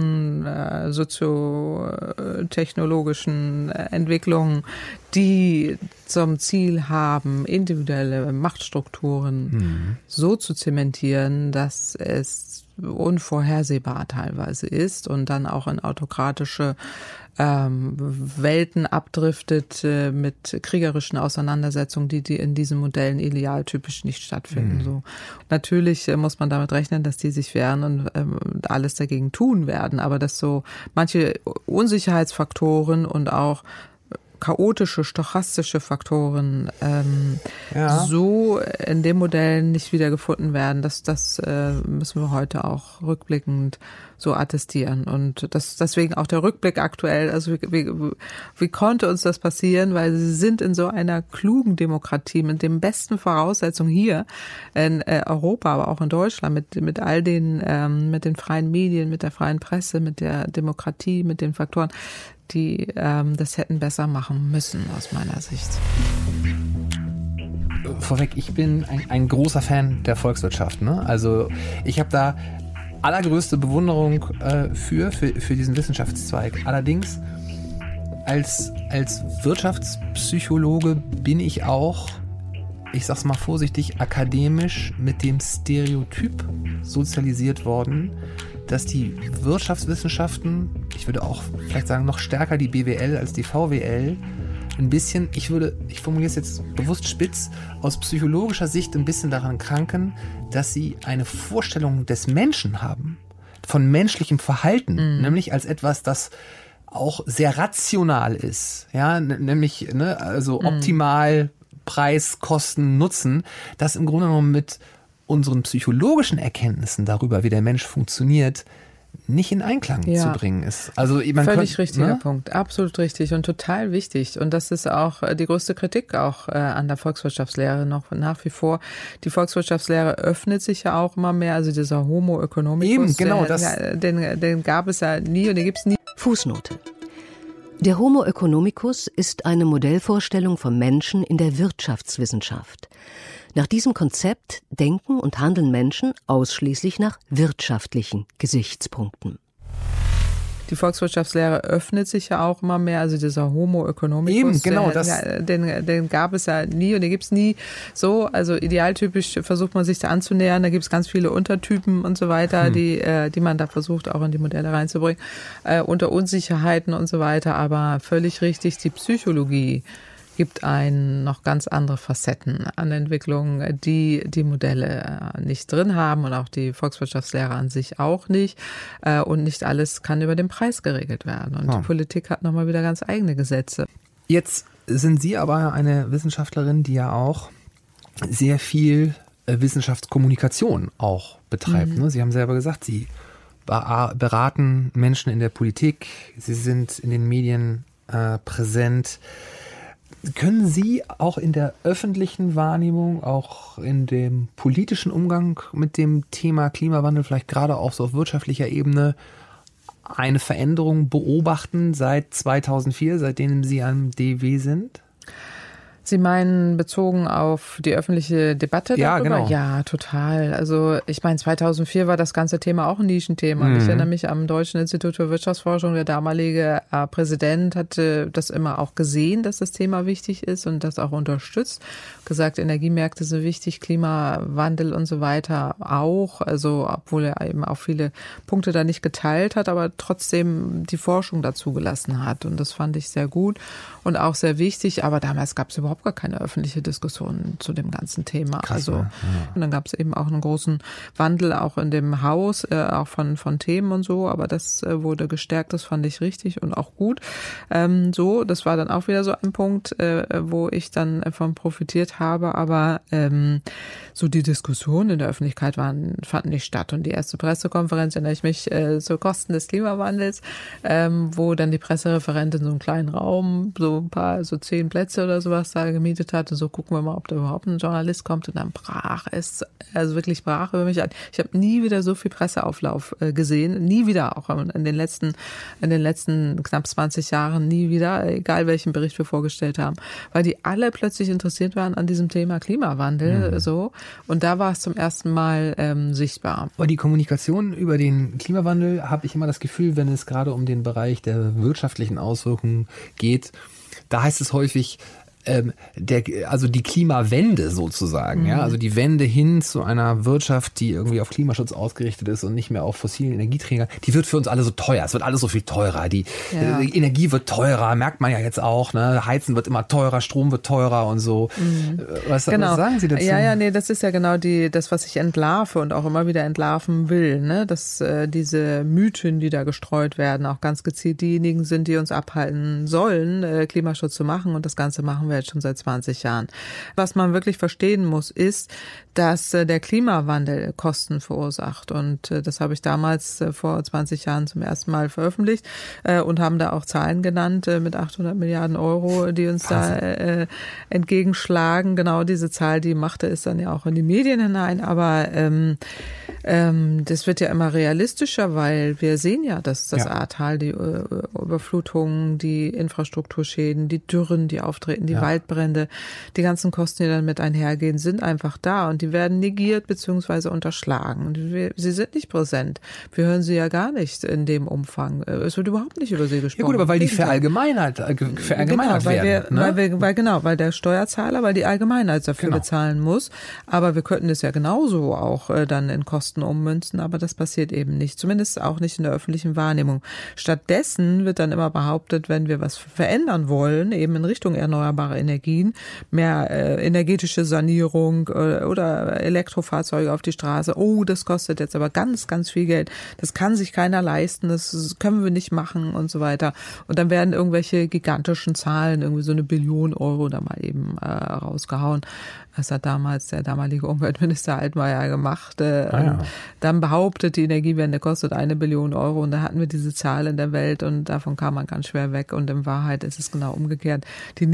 äh, soziotechnologischen Entwicklungen, die zum Ziel haben, individuelle Machtstrukturen mhm. so zu zementieren, dass es unvorhersehbar teilweise ist und dann auch in autokratische ähm, Welten abdriftet äh, mit kriegerischen Auseinandersetzungen, die, die in diesen Modellen idealtypisch nicht stattfinden. Mhm. So natürlich äh, muss man damit rechnen, dass die sich wehren und ähm, alles dagegen tun werden, aber dass so manche Unsicherheitsfaktoren und auch chaotische, stochastische Faktoren ähm, ja. so in dem Modell nicht wiedergefunden werden. Das, das äh, müssen wir heute auch rückblickend so attestieren. Und das deswegen auch der Rückblick aktuell. Also wie, wie, wie konnte uns das passieren? Weil sie sind in so einer klugen Demokratie mit den besten Voraussetzungen hier in äh, Europa, aber auch in Deutschland mit mit all den ähm, mit den freien Medien, mit der freien Presse, mit der Demokratie, mit den Faktoren die ähm, das hätten besser machen müssen aus meiner Sicht. Vorweg, ich bin ein, ein großer Fan der Volkswirtschaft. Ne? Also ich habe da allergrößte Bewunderung äh, für, für, für diesen Wissenschaftszweig. Allerdings als, als Wirtschaftspsychologe bin ich auch, ich sag's mal vorsichtig, akademisch mit dem Stereotyp sozialisiert worden, dass die Wirtschaftswissenschaften, ich würde auch vielleicht sagen noch stärker die BWL als die VWL, ein bisschen, ich würde, ich formuliere es jetzt bewusst spitz, aus psychologischer Sicht ein bisschen daran kranken, dass sie eine Vorstellung des Menschen haben, von menschlichem Verhalten, mhm. nämlich als etwas, das auch sehr rational ist, ja, nämlich, ne, also mhm. optimal Preis, Kosten, Nutzen, das im Grunde genommen mit unseren psychologischen Erkenntnissen darüber, wie der Mensch funktioniert, nicht in Einklang ja. zu bringen ist. Also man völlig könnt, richtiger ne? Punkt, absolut richtig und total wichtig. Und das ist auch äh, die größte Kritik auch äh, an der Volkswirtschaftslehre noch nach wie vor. Die Volkswirtschaftslehre öffnet sich ja auch immer mehr. Also dieser Homo economicus, Eben, genau, das den, den gab es ja nie und den gibt es nie. Fußnote. Der Homo economicus ist eine Modellvorstellung vom Menschen in der Wirtschaftswissenschaft. Nach diesem Konzept denken und handeln Menschen ausschließlich nach wirtschaftlichen Gesichtspunkten. Die Volkswirtschaftslehre öffnet sich ja auch immer mehr, also dieser Homo economicus. Eben, genau. Das den, den gab es ja nie und den gibt es nie so. Also idealtypisch versucht man sich da anzunähern. Da gibt es ganz viele Untertypen und so weiter, hm. die, äh, die man da versucht auch in die Modelle reinzubringen, äh, unter Unsicherheiten und so weiter. Aber völlig richtig, die Psychologie gibt einen noch ganz andere Facetten an Entwicklungen, die die Modelle äh, nicht drin haben und auch die Volkswirtschaftslehre an sich auch nicht. Äh, und nicht alles kann über den Preis geregelt werden. Und oh. die Politik hat nochmal wieder ganz eigene Gesetze. Jetzt sind Sie aber eine Wissenschaftlerin, die ja auch sehr viel äh, Wissenschaftskommunikation auch betreibt. Mhm. Ne? Sie haben selber gesagt, Sie beraten Menschen in der Politik, Sie sind in den Medien äh, präsent. Können Sie auch in der öffentlichen Wahrnehmung, auch in dem politischen Umgang mit dem Thema Klimawandel, vielleicht gerade auch so auf wirtschaftlicher Ebene, eine Veränderung beobachten seit 2004, seitdem Sie am DW sind? Sie meinen bezogen auf die öffentliche Debatte ja, darüber? Genau. Ja, total. Also ich meine, 2004 war das ganze Thema auch ein Nischenthema. Mhm. Ich erinnere mich am Deutschen Institut für Wirtschaftsforschung. Der damalige äh, Präsident hatte das immer auch gesehen, dass das Thema wichtig ist und das auch unterstützt. Gesagt, Energiemärkte sind wichtig, Klimawandel und so weiter auch. Also obwohl er eben auch viele Punkte da nicht geteilt hat, aber trotzdem die Forschung dazu gelassen hat. Und das fand ich sehr gut und auch sehr wichtig. Aber damals gab es überhaupt überhaupt gar keine öffentliche Diskussion zu dem ganzen Thema. Krass, also ja. und dann gab es eben auch einen großen Wandel auch in dem Haus, äh, auch von von Themen und so. Aber das äh, wurde gestärkt. Das fand ich richtig und auch gut. Ähm, so, das war dann auch wieder so ein Punkt, äh, wo ich dann von profitiert habe. Aber ähm, so die Diskussionen in der Öffentlichkeit waren fanden nicht statt. Und die erste Pressekonferenz erinnere ich mich äh, zu Kosten des Klimawandels, ähm, wo dann die Pressereferentin so einen kleinen Raum, so ein paar, so zehn Plätze oder sowas da gemietet hatte. So gucken wir mal, ob da überhaupt ein Journalist kommt. Und dann brach es, also wirklich brach über mich an. Ich habe nie wieder so viel Presseauflauf äh, gesehen. Nie wieder, auch in den letzten, in den letzten knapp 20 Jahren, nie wieder, egal welchen Bericht wir vorgestellt haben. Weil die alle plötzlich interessiert waren an diesem Thema Klimawandel. Mhm. so Und da war es zum ersten Mal ähm, sichtbar. Aber die Kommunikation über den Klimawandel habe ich immer das Gefühl, wenn es gerade um den Bereich der wirtschaftlichen Auswirkungen geht, da heißt es häufig, ähm, der, also die Klimawende sozusagen, mhm. ja, also die Wende hin zu einer Wirtschaft, die irgendwie auf Klimaschutz ausgerichtet ist und nicht mehr auf fossilen Energieträger, die wird für uns alle so teuer. Es wird alles so viel teurer. Die, ja. die Energie wird teurer, merkt man ja jetzt auch. Ne? Heizen wird immer teurer, Strom wird teurer und so. Mhm. Äh, was, genau. was sagen Sie dazu? Ja, ja, nee, das ist ja genau die, das, was ich entlarve und auch immer wieder entlarven will, ne? dass äh, diese Mythen, die da gestreut werden, auch ganz gezielt diejenigen sind, die uns abhalten sollen, äh, Klimaschutz zu machen und das Ganze machen wir wir jetzt schon seit 20 Jahren. Was man wirklich verstehen muss, ist, dass äh, der Klimawandel Kosten verursacht. Und äh, das habe ich damals äh, vor 20 Jahren zum ersten Mal veröffentlicht und haben da auch Zahlen genannt mit 800 Milliarden Euro, die uns Wahnsinn. da entgegenschlagen. Genau diese Zahl, die machte es dann ja auch in die Medien hinein. Aber ähm, ähm, das wird ja immer realistischer, weil wir sehen ja, dass das ja. Ahrtal, die Überflutungen, die Infrastrukturschäden, die Dürren, die auftreten, die ja. Waldbrände, die ganzen Kosten, die dann mit einhergehen, sind einfach da und die werden negiert beziehungsweise unterschlagen. Sie sind nicht präsent. Wir hören sie ja gar nicht in dem Umfang. Es wird überhaupt nicht über sie gesprochen. Ja gut, aber weil die verallgemeinert, äh, verallgemeinert genau, weil werden. Wir, ne? weil wir, weil genau, weil der Steuerzahler, weil die Allgemeinheit dafür genau. bezahlen muss. Aber wir könnten es ja genauso auch äh, dann in Kosten ummünzen, aber das passiert eben nicht. Zumindest auch nicht in der öffentlichen Wahrnehmung. Stattdessen wird dann immer behauptet, wenn wir was verändern wollen, eben in Richtung erneuerbare Energien, mehr äh, energetische Sanierung äh, oder Elektrofahrzeuge auf die Straße. Oh, das kostet jetzt aber ganz, ganz viel Geld. Das kann sich keiner leisten, das können wir nicht machen und so weiter. Und dann werden irgendwelche gigantischen Zahlen, irgendwie so eine Billion Euro da mal eben äh, rausgehauen. Das hat damals der damalige Umweltminister Altmaier gemacht. Äh, ah, ja. Dann behauptet, die Energiewende kostet eine Billion Euro und da hatten wir diese Zahl in der Welt und davon kam man ganz schwer weg. Und in Wahrheit ist es genau umgekehrt. Die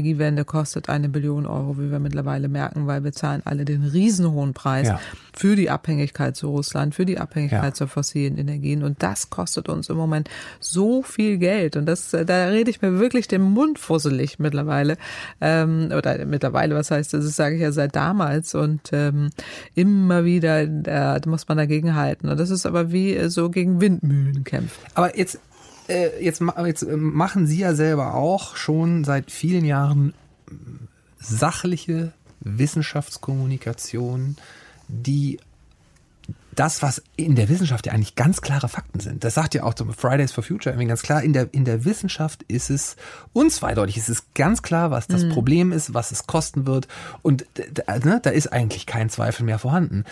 Nicht-Energiewende kostet eine Billion Euro, wie wir mittlerweile merken, weil wir zahlen alle den riesenhohen Preis ja. für die Abhängigkeit zu Russland, für die Abhängigkeit ja. zu fossilen Energien. Und das kostet uns im Moment so viel Geld. Und das, da rede ich mir wirklich den Mund fusselig mittlerweile. Ähm, oder mittlerweile, was heißt das? Ist sage ich ja seit damals und ähm, immer wieder äh, muss man dagegen halten. Und das ist aber wie äh, so gegen Windmühlen kämpfen. Aber jetzt, äh, jetzt, jetzt äh, machen Sie ja selber auch schon seit vielen Jahren sachliche Wissenschaftskommunikation, die das, was in der Wissenschaft ja eigentlich ganz klare Fakten sind. Das sagt ja auch zum Fridays for Future irgendwie ganz klar. In der, in der Wissenschaft ist es unzweideutig. Es ist ganz klar, was das mhm. Problem ist, was es kosten wird. Und ne, da ist eigentlich kein Zweifel mehr vorhanden.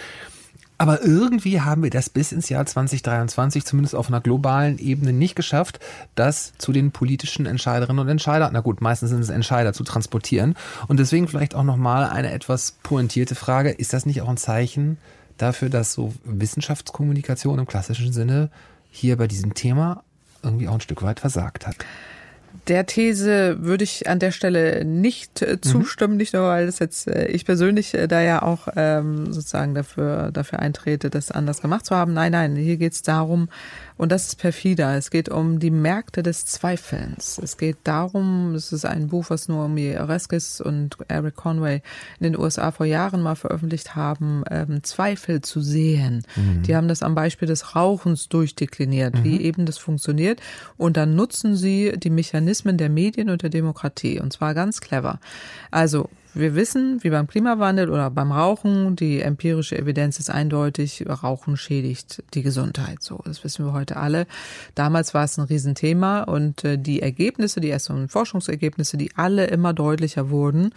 Aber irgendwie haben wir das bis ins Jahr 2023, zumindest auf einer globalen Ebene, nicht geschafft, das zu den politischen Entscheiderinnen und Entscheidern, na gut, meistens sind es Entscheider, zu transportieren. Und deswegen vielleicht auch nochmal eine etwas pointierte Frage. Ist das nicht auch ein Zeichen dafür, dass so Wissenschaftskommunikation im klassischen Sinne hier bei diesem Thema irgendwie auch ein Stück weit versagt hat. Der These würde ich an der Stelle nicht äh, zustimmen, mhm. nicht nur, weil das jetzt äh, ich persönlich äh, da ja auch ähm, sozusagen dafür, dafür eintrete, das anders gemacht zu haben. Nein, nein, hier geht es darum, und das ist perfider. Es geht um die Märkte des Zweifelns. Es geht darum, es ist ein Buch, was nur Noami Oreskes und Eric Conway in den USA vor Jahren mal veröffentlicht haben, ähm, Zweifel zu sehen. Mhm. Die haben das am Beispiel des Rauchens durchdekliniert, mhm. wie eben das funktioniert. Und dann nutzen sie die Mechanismen der Medien und der Demokratie. Und zwar ganz clever. Also wir wissen, wie beim Klimawandel oder beim Rauchen, die empirische Evidenz ist eindeutig, Rauchen schädigt die Gesundheit. So, das wissen wir heute alle. Damals war es ein Riesenthema und äh, die Ergebnisse, die ersten Forschungsergebnisse, die alle immer deutlicher wurden,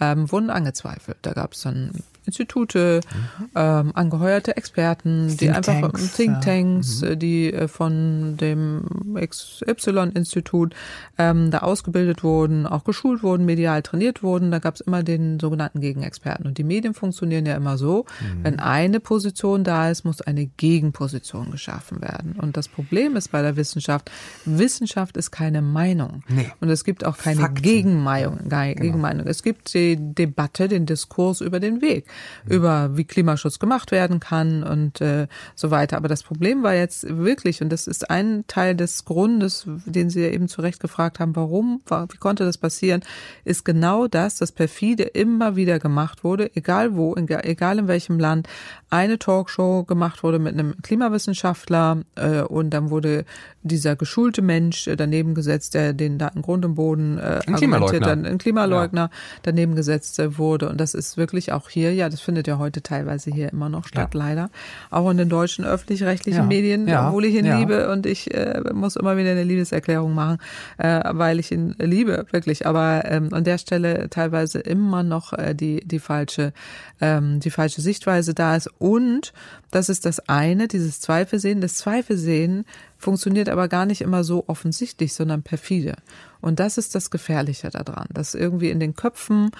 ähm, wurden angezweifelt. Da gab es dann Institute, mhm. ähm, angeheuerte Experten, Think die einfach Tanks, Thinktanks, ja. mhm. die äh, von dem XY-Institut ähm, da ausgebildet wurden, auch geschult wurden, medial trainiert wurden. Da gab es immer den sogenannten Gegenexperten. Und die Medien funktionieren ja immer so, mhm. wenn eine Position da ist, muss eine Gegenposition geschaffen werden. Und das Problem ist bei der Wissenschaft, Wissenschaft ist keine Meinung. Nee. Und es gibt auch keine Fakten. Gegenmeinung. Genau. Gegenmeinung. Es gibt die Debatte, den Diskurs über den Weg über wie Klimaschutz gemacht werden kann und äh, so weiter. Aber das Problem war jetzt wirklich, und das ist ein Teil des Grundes, den Sie ja eben zu Recht gefragt haben, warum, wie konnte das passieren, ist genau das, dass perfide immer wieder gemacht wurde, egal wo, egal in welchem Land, eine Talkshow gemacht wurde mit einem Klimawissenschaftler äh, und dann wurde dieser geschulte Mensch äh, daneben gesetzt, der den Daten Grund und Boden äh, ein Klimaleugner. dann ein Klimaleugner ja. daneben gesetzt äh, wurde. Und das ist wirklich auch hier, ja, das findet ja heute teilweise hier immer noch statt, ja. leider. Auch in den deutschen öffentlich-rechtlichen ja. Medien, obwohl ich ihn liebe und ich äh, muss immer wieder eine Liebeserklärung machen, äh, weil ich ihn liebe, wirklich. Aber ähm, an der Stelle teilweise immer noch äh, die, die falsche, ähm, die falsche Sichtweise da ist. Und das ist das eine, dieses Zweifelsehen. Das Zweifelsehen funktioniert aber gar nicht immer so offensichtlich, sondern perfide. Und das ist das Gefährliche daran, dass irgendwie in den Köpfen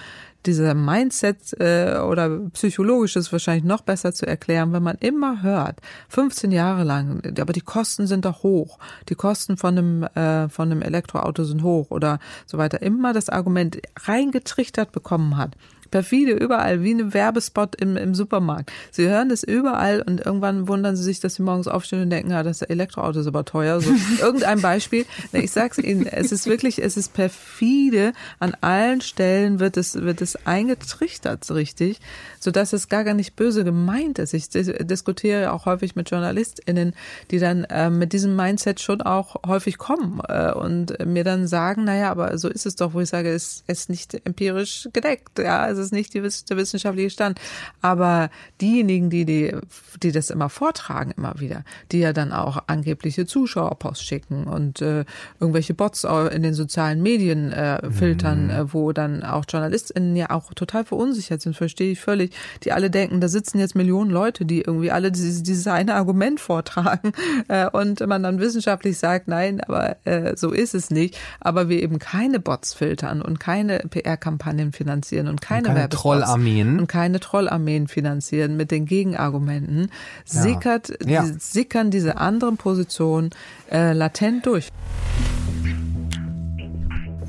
dieser Mindset äh, oder psychologisch ist wahrscheinlich noch besser zu erklären, wenn man immer hört, 15 Jahre lang, aber die Kosten sind doch hoch, die Kosten von einem äh, von einem Elektroauto sind hoch oder so weiter, immer das Argument reingetrichtert bekommen hat perfide überall, wie ein Werbespot im, im Supermarkt. Sie hören das überall und irgendwann wundern sie sich, dass sie morgens aufstehen und denken, ja, das Elektroauto ist aber teuer. So, irgendein Beispiel. Ich sag's Ihnen, es ist wirklich, es ist perfide. An allen Stellen wird es, wird es eingetrichtert, richtig, sodass es gar, gar nicht böse gemeint ist. Ich diskutiere auch häufig mit JournalistInnen, die dann äh, mit diesem Mindset schon auch häufig kommen äh, und mir dann sagen, naja, aber so ist es doch, wo ich sage, es ist nicht empirisch gedeckt. Ja, es ist nicht die, der wissenschaftliche Stand. Aber diejenigen, die, die, die das immer vortragen, immer wieder, die ja dann auch angebliche Zuschauerpost schicken und äh, irgendwelche Bots in den sozialen Medien äh, filtern, mhm. äh, wo dann auch JournalistInnen ja auch total verunsichert sind, verstehe ich völlig, die alle denken, da sitzen jetzt Millionen Leute, die irgendwie alle dieses, dieses eine Argument vortragen äh, und man dann wissenschaftlich sagt, nein, aber äh, so ist es nicht, aber wir eben keine Bots filtern und keine PR-Kampagnen finanzieren und keine, und keine Trollarmeen und keine Trollarmeen finanzieren mit den Gegenargumenten, ja. sickert, ja. Sickern diese anderen Positionen äh, latent durch.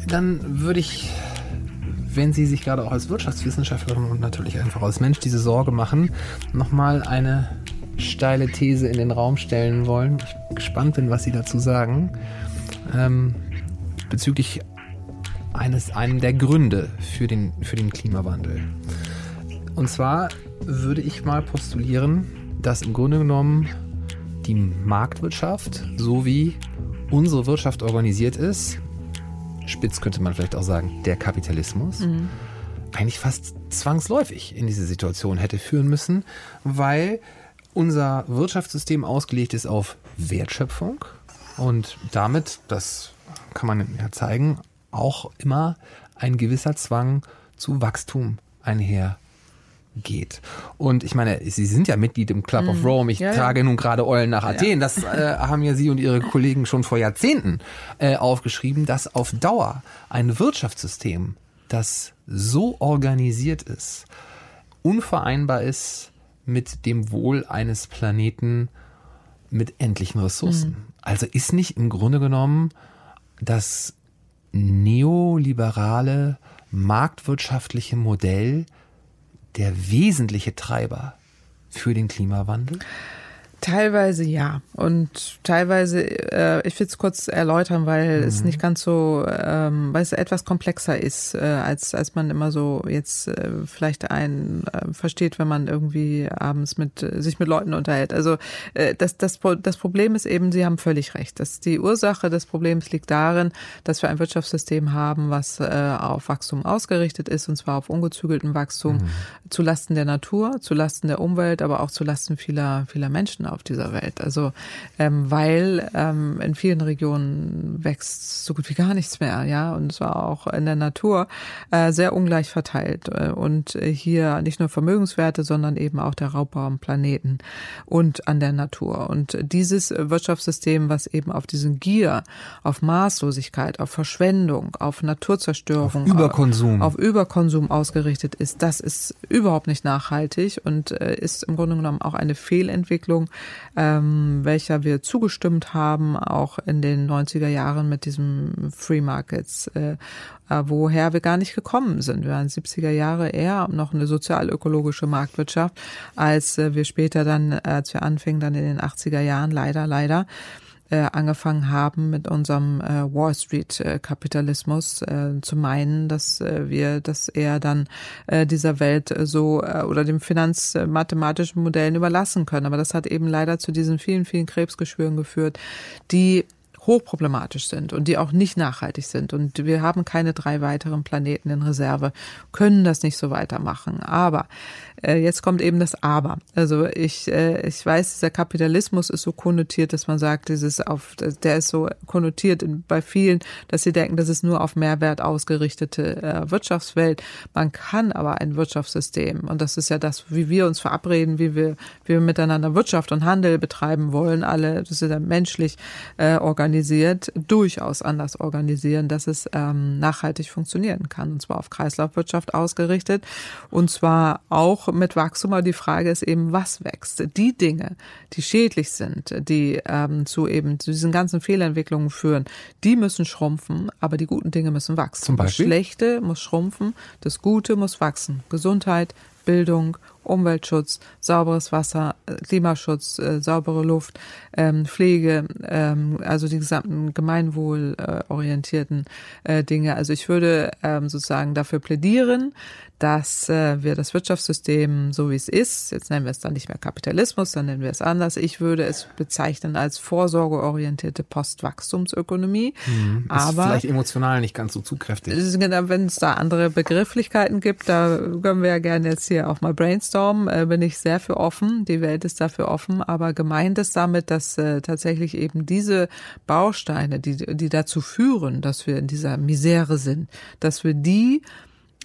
Dann würde ich wenn Sie sich gerade auch als Wirtschaftswissenschaftlerin und natürlich einfach als Mensch diese Sorge machen, nochmal eine steile These in den Raum stellen wollen. Ich bin gespannt bin, was Sie dazu sagen. Ähm, bezüglich eines, einem der Gründe für den, für den Klimawandel. Und zwar würde ich mal postulieren, dass im Grunde genommen die Marktwirtschaft, so wie unsere Wirtschaft organisiert ist, spitz könnte man vielleicht auch sagen, der Kapitalismus, mhm. eigentlich fast zwangsläufig in diese Situation hätte führen müssen, weil unser Wirtschaftssystem ausgelegt ist auf Wertschöpfung und damit, das kann man ja zeigen, auch immer ein gewisser Zwang zu Wachstum einher geht. Und ich meine, Sie sind ja Mitglied im Club mm. of mhm. Rome. Ich ja, trage ja. nun gerade Eulen nach Athen. Ja. Das äh, haben ja Sie und Ihre Kollegen schon vor Jahrzehnten äh, aufgeschrieben, dass auf Dauer ein Wirtschaftssystem, das so organisiert ist, unvereinbar ist mit dem Wohl eines Planeten mit endlichen Ressourcen. Mm. Also ist nicht im Grunde genommen das neoliberale marktwirtschaftliche Modell der wesentliche Treiber für den Klimawandel? Teilweise ja. Und teilweise, äh, ich will es kurz erläutern, weil mhm. es nicht ganz so, ähm, weil es etwas komplexer ist, äh, als, als man immer so jetzt äh, vielleicht ein äh, versteht, wenn man irgendwie abends mit äh, sich mit Leuten unterhält. Also äh, das, das, das Problem ist eben, Sie haben völlig recht. Dass die Ursache des Problems liegt darin, dass wir ein Wirtschaftssystem haben, was äh, auf Wachstum ausgerichtet ist, und zwar auf ungezügelten Wachstum, mhm. zulasten der Natur, zulasten der Umwelt, aber auch zulasten vieler, vieler Menschen auf dieser Welt. Also ähm, weil ähm, in vielen Regionen wächst so gut wie gar nichts mehr, ja, und zwar auch in der Natur äh, sehr ungleich verteilt äh, und hier nicht nur Vermögenswerte, sondern eben auch der Raubbau am Planeten und an der Natur. Und dieses Wirtschaftssystem, was eben auf diesen Gier, auf Maßlosigkeit, auf Verschwendung, auf Naturzerstörung, auf Überkonsum, auf, auf Überkonsum ausgerichtet ist, das ist überhaupt nicht nachhaltig und äh, ist im Grunde genommen auch eine Fehlentwicklung ähm, welcher wir zugestimmt haben, auch in den 90er Jahren mit diesem Free Markets, äh, äh, woher wir gar nicht gekommen sind. Wir waren 70er Jahre eher noch eine sozialökologische Marktwirtschaft, als äh, wir später dann, äh, als wir anfingen, dann in den 80er Jahren, leider, leider, äh, angefangen haben, mit unserem äh, Wall Street äh, Kapitalismus äh, zu meinen, dass äh, wir das eher dann äh, dieser Welt äh, so äh, oder dem finanzmathematischen Modellen überlassen können. Aber das hat eben leider zu diesen vielen, vielen Krebsgeschwüren geführt, die hochproblematisch sind und die auch nicht nachhaltig sind. Und wir haben keine drei weiteren Planeten in Reserve, können das nicht so weitermachen. Aber jetzt kommt eben das Aber. Also ich, äh, ich weiß, dieser Kapitalismus ist so konnotiert, dass man sagt, dieses auf, der ist so konnotiert bei vielen, dass sie denken, das ist nur auf Mehrwert ausgerichtete äh, Wirtschaftswelt. Man kann aber ein Wirtschaftssystem, und das ist ja das, wie wir uns verabreden, wie wir, wie wir miteinander Wirtschaft und Handel betreiben wollen, alle, das ist ja menschlich äh, organisiert organisiert, durchaus anders organisieren, dass es ähm, nachhaltig funktionieren kann. Und zwar auf Kreislaufwirtschaft ausgerichtet. Und zwar auch mit Wachstum. Aber die Frage ist eben, was wächst? Die Dinge, die schädlich sind, die ähm, zu eben zu diesen ganzen Fehlentwicklungen führen, die müssen schrumpfen, aber die guten Dinge müssen wachsen. Zum Beispiel? Das Schlechte muss schrumpfen, das Gute muss wachsen. Gesundheit, Bildung, Umweltschutz, sauberes Wasser, äh, Klimaschutz, äh, saubere Luft, ähm, Pflege, ähm, also die gesamten gemeinwohlorientierten äh, Dinge. Also ich würde ähm, sozusagen dafür plädieren, dass äh, wir das Wirtschaftssystem so wie es ist, jetzt nennen wir es dann nicht mehr Kapitalismus, dann nennen wir es anders. Ich würde es bezeichnen als vorsorgeorientierte Postwachstumsökonomie. Ist aber vielleicht emotional nicht ganz so zugkräftig. Genau, wenn es da andere Begrifflichkeiten gibt, da können wir ja gerne jetzt hier auch mal brainstormen, äh, bin ich sehr für offen. Die Welt ist dafür offen, aber gemeint ist damit, dass äh, tatsächlich eben diese Bausteine, die, die dazu führen, dass wir in dieser Misere sind, dass wir die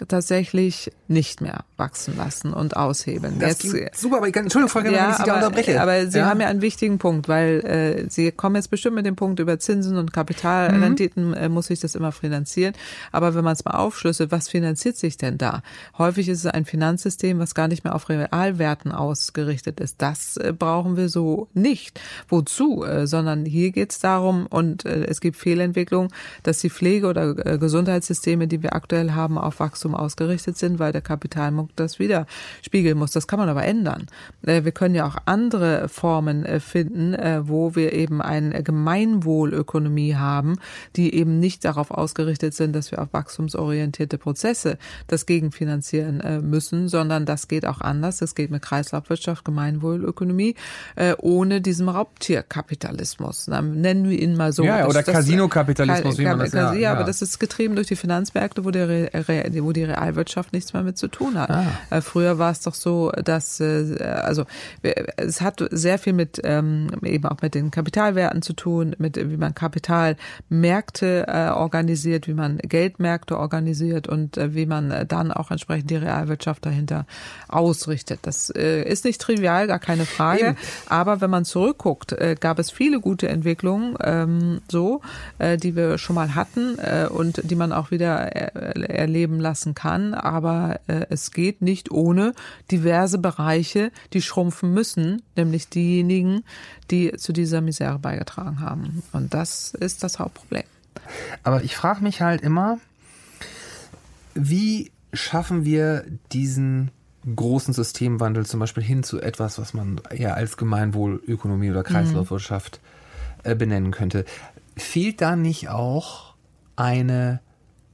tatsächlich nicht mehr wachsen lassen und aushebeln. Das jetzt, super, aber ich kann, Entschuldigung, Frau Gemmer, ja, wenn ich Sie aber, da unterbreche. Aber Sie ja. haben ja einen wichtigen Punkt, weil äh, Sie kommen jetzt bestimmt mit dem Punkt über Zinsen und Kapitalrenditen mhm. äh, muss sich das immer finanzieren. Aber wenn man es mal aufschlüsselt, was finanziert sich denn da? Häufig ist es ein Finanzsystem, was gar nicht mehr auf Realwerten ausgerichtet ist. Das äh, brauchen wir so nicht. Wozu? Äh, sondern hier geht es darum, und äh, es gibt Fehlentwicklungen, dass die Pflege- oder äh, Gesundheitssysteme, die wir aktuell haben, auf Wachstum ausgerichtet sind, weil der Kapitalmarkt das wieder spiegeln muss. Das kann man aber ändern. Äh, wir können ja auch andere Formen äh, finden, äh, wo wir eben eine Gemeinwohlökonomie haben, die eben nicht darauf ausgerichtet sind, dass wir auf wachstumsorientierte Prozesse das gegenfinanzieren müssen, sondern das geht auch anders. Das geht mit Kreislaufwirtschaft, Gemeinwohlökonomie, ohne diesem Raubtierkapitalismus. Nennen wir ihn mal so. Ja, oder Casino-Kapitalismus, wie man das ja, ja, aber das ist getrieben durch die Finanzmärkte, wo, der, wo die Realwirtschaft nichts mehr mit zu tun hat. Ah. Äh, früher war es doch so, dass äh, also es hat sehr viel mit ähm, eben auch mit den Kapitalwerten zu tun, mit wie man Kapitalmärkte äh, organisiert, wie man Geldmärkte organisiert und wie man dann auch entsprechend die Realwirtschaft dahinter ausrichtet. Das ist nicht trivial, gar keine Frage. Eben. Aber wenn man zurückguckt, gab es viele gute Entwicklungen, ähm, so, die wir schon mal hatten und die man auch wieder er erleben lassen kann. Aber äh, es geht nicht ohne diverse Bereiche, die schrumpfen müssen, nämlich diejenigen, die zu dieser Misere beigetragen haben. Und das ist das Hauptproblem. Aber ich frage mich halt immer, wie schaffen wir diesen großen Systemwandel zum Beispiel hin zu etwas, was man eher als Gemeinwohlökonomie oder Kreislaufwirtschaft mhm. benennen könnte. Fehlt da nicht auch eine,